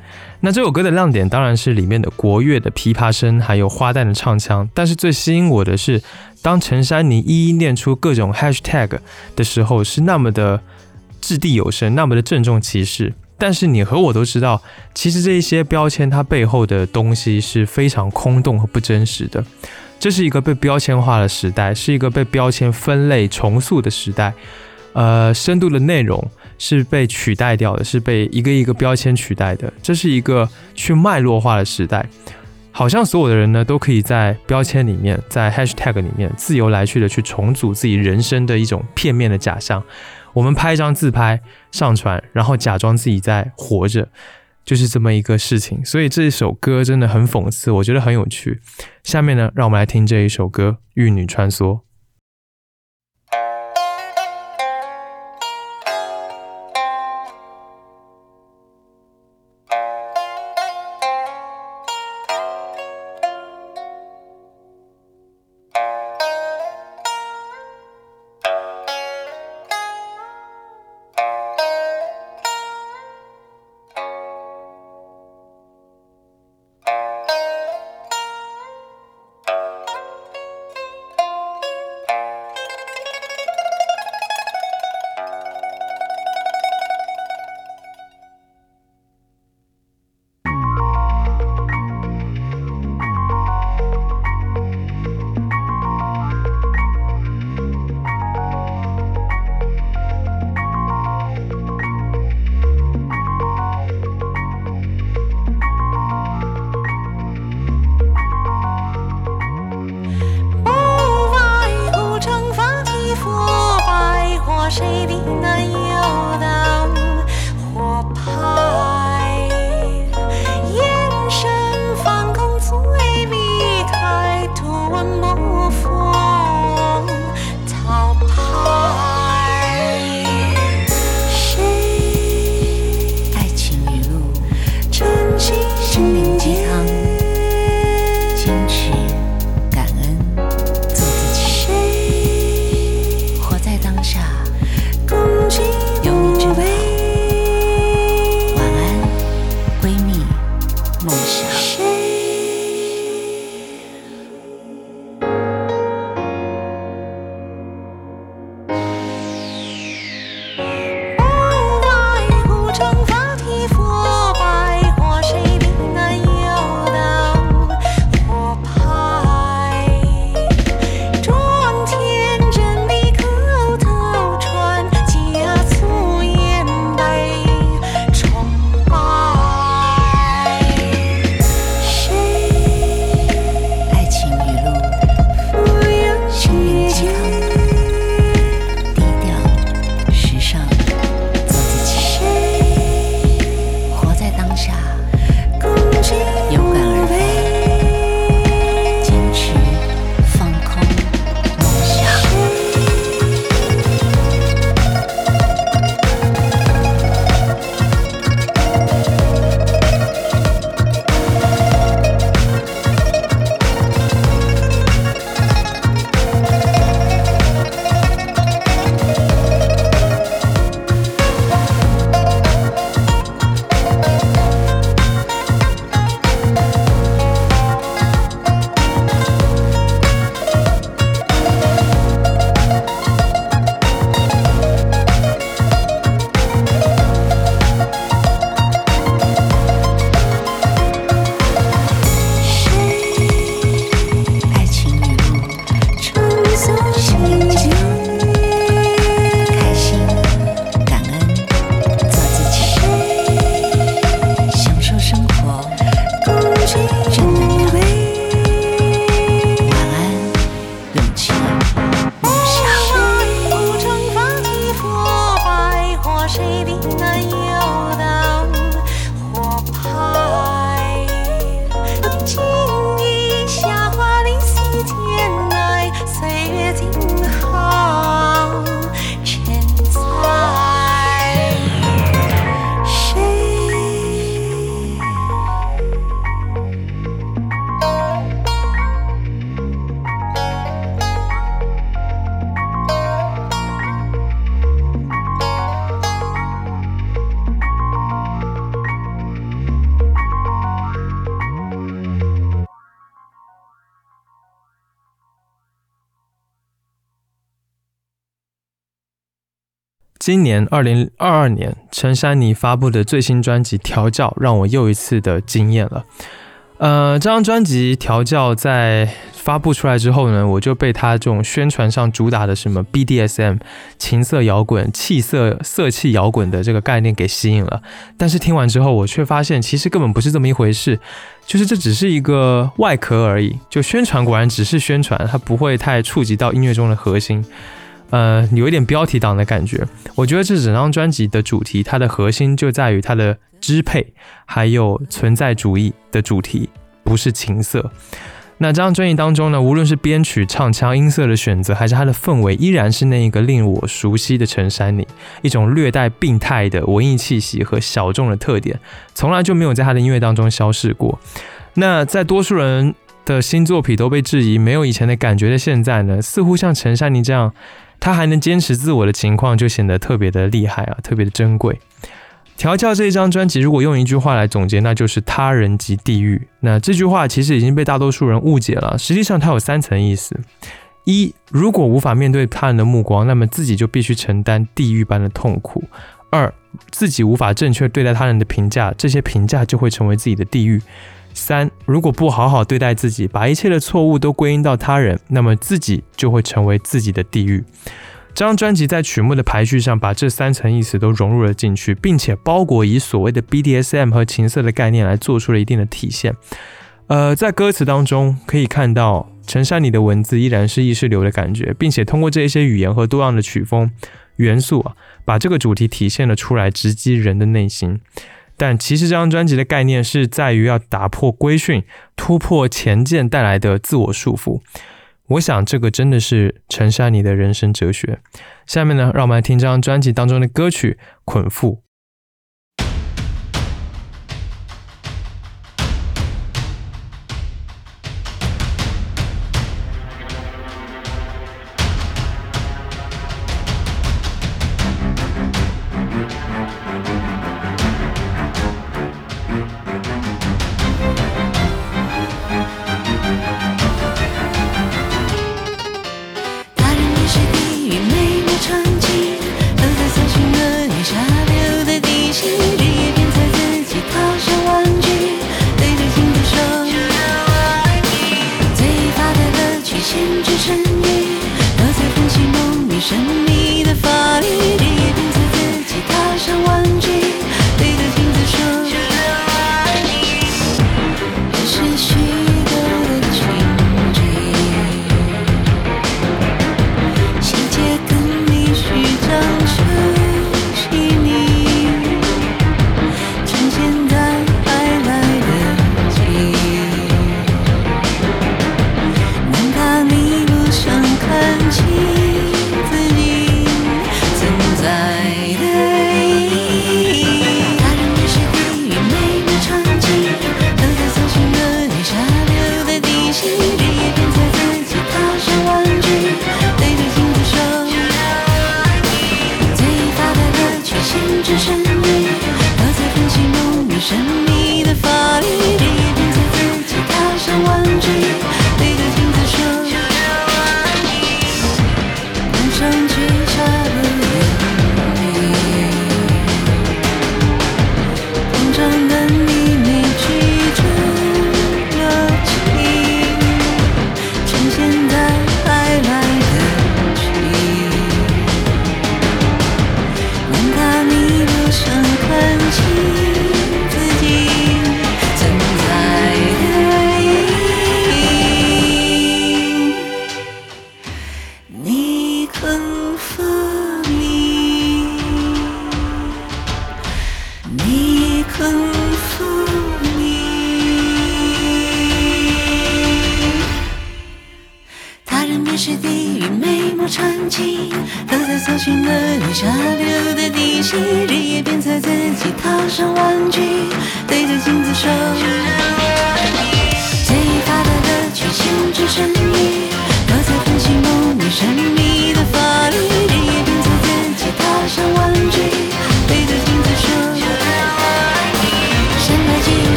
那这首歌的亮点当然是里面的国乐的琵琶声，还有花旦的唱腔。但是最吸引我的是，当陈珊妮一一念出各种 hashtag 的时候，是那么的掷地有声，那么的郑重其事。但是你和我都知道，其实这一些标签它背后的东西是非常空洞和不真实的。这是一个被标签化的时代，是一个被标签分类重塑的时代。呃，深度的内容是被取代掉的，是被一个一个标签取代的。这是一个去脉络化的时代，好像所有的人呢都可以在标签里面，在 hashtag 里面自由来去的去重组自己人生的一种片面的假象。我们拍一张自拍上传，然后假装自己在活着。就是这么一个事情，所以这首歌真的很讽刺，我觉得很有趣。下面呢，让我们来听这一首歌《玉女穿梭》。今年二零二二年，陈珊妮发布的最新专辑《调教》让我又一次的惊艳了。呃，这张专辑《调教》在发布出来之后呢，我就被他这种宣传上主打的什么 BDSM、情色摇滚、气色色气摇滚的这个概念给吸引了。但是听完之后，我却发现其实根本不是这么一回事，就是这只是一个外壳而已。就宣传果然只是宣传，它不会太触及到音乐中的核心。呃，有一点标题党的感觉。我觉得这整张专辑的主题，它的核心就在于它的支配，还有存在主义的主题，不是情色。那这张专辑当中呢，无论是编曲、唱腔、音色的选择，还是它的氛围，依然是那一个令我熟悉的陈珊妮，一种略带病态的文艺气息和小众的特点，从来就没有在他的音乐当中消逝过。那在多数人的新作品都被质疑没有以前的感觉的现在呢，似乎像陈珊妮这样。他还能坚持自我的情况，就显得特别的厉害啊，特别的珍贵。调教这一张专辑，如果用一句话来总结，那就是“他人即地狱”。那这句话其实已经被大多数人误解了。实际上，它有三层意思：一，如果无法面对他人的目光，那么自己就必须承担地狱般的痛苦；二，自己无法正确对待他人的评价，这些评价就会成为自己的地狱。三，如果不好好对待自己，把一切的错误都归因到他人，那么自己就会成为自己的地狱。这张专辑在曲目的排序上，把这三层意思都融入了进去，并且包裹以所谓的 BDSM 和情色的概念来做出了一定的体现。呃，在歌词当中可以看到，陈珊妮的文字依然是意识流的感觉，并且通过这一些语言和多样的曲风元素啊，把这个主题体现了出来，直击人的内心。但其实这张专辑的概念是在于要打破规训，突破前见带来的自我束缚。我想这个真的是陈珊妮的人生哲学。下面呢，让我们来听这张专辑当中的歌曲《捆缚》。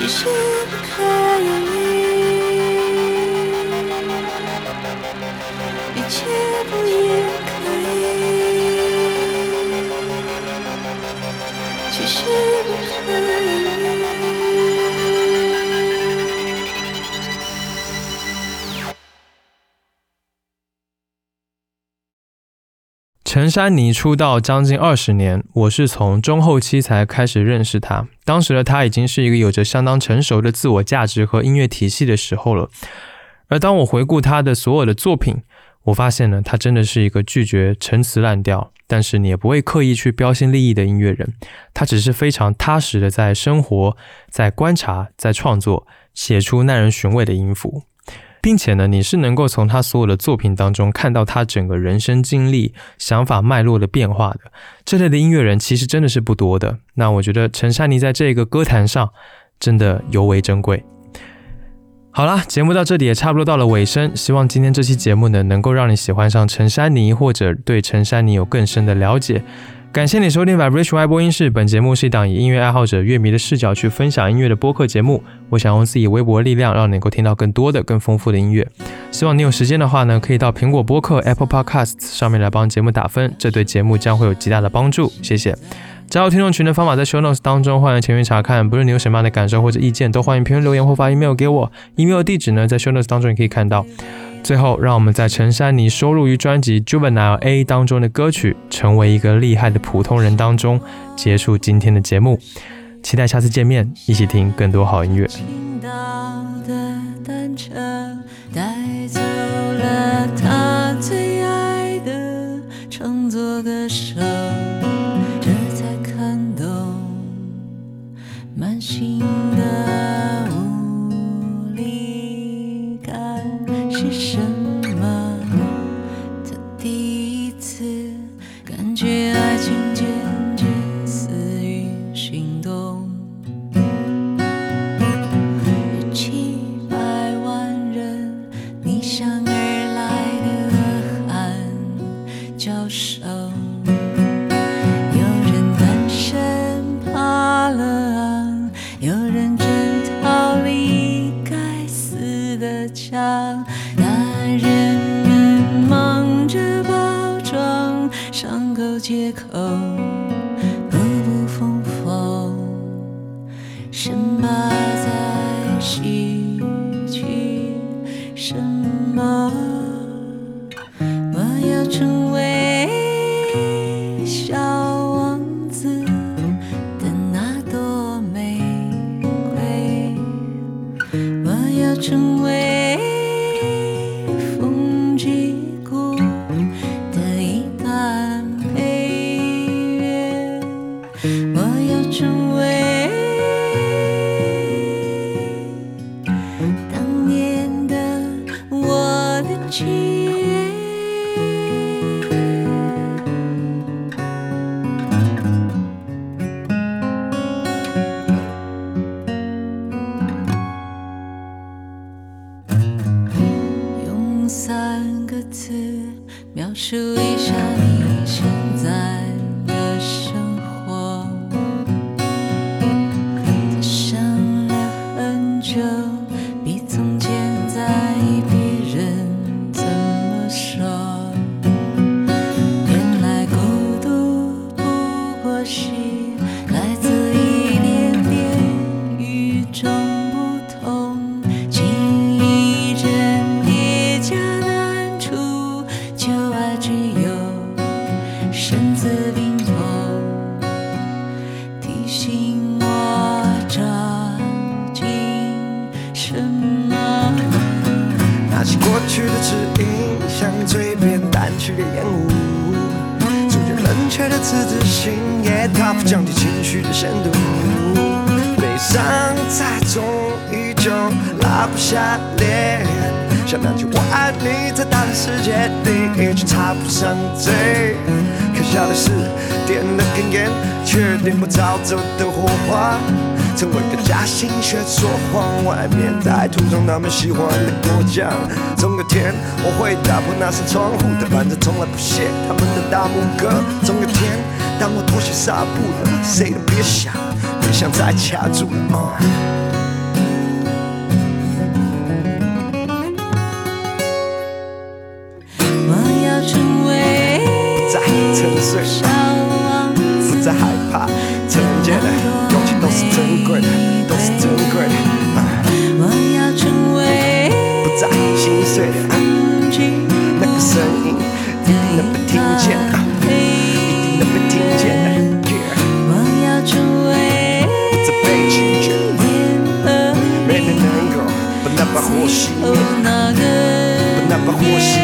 isso. 陈珊妮出道将近二十年，我是从中后期才开始认识她。当时的她已经是一个有着相当成熟的自我价值和音乐体系的时候了。而当我回顾她的所有的作品，我发现呢，她真的是一个拒绝陈词滥调，但是你也不会刻意去标新立异的音乐人。她只是非常踏实的在生活、在观察、在创作，写出耐人寻味的音符。并且呢，你是能够从他所有的作品当中看到他整个人生经历、想法脉络的变化的。这类的音乐人其实真的是不多的。那我觉得陈珊妮在这个歌坛上真的尤为珍贵。好啦，节目到这里也差不多到了尾声。希望今天这期节目呢，能够让你喜欢上陈珊妮，或者对陈珊妮有更深的了解。感谢你收听 Vibration Y 播音室。本节目是一档以音乐爱好者、乐迷的视角去分享音乐的播客节目。我想用自己微薄的力量，让你能够听到更多的、更丰富的音乐。希望你有时间的话呢，可以到苹果播客 Apple Podcasts 上面来帮节目打分，这对节目将会有极大的帮助。谢谢。加入听众群的方法在 Show Notes 当中，欢迎前面查看。不论你有什么样的感受或者意见，都欢迎评论留言或发 email 给我。email 地址呢，在 Show Notes 当中也可以看到。最后，让我们在陈珊妮收录于专辑《Juvenile A》当中的歌曲《成为一个厉害的普通人》当中结束今天的节目。期待下次见面，一起听更多好音乐。心的是什么。借口，成为喜欢的果酱，总有天我会打破那扇窗户。他反正从来不屑他们的大拇哥。总有天，当我脱下纱步了，谁都别想，别想再卡住了。我要成为不再沉睡，不再害怕，成年的勇气都是珍贵的，都是珍贵的。碎的。那个声音一定能被听见，一定能被听见我要成为不再被拒绝，没人能够把那把火熄灭，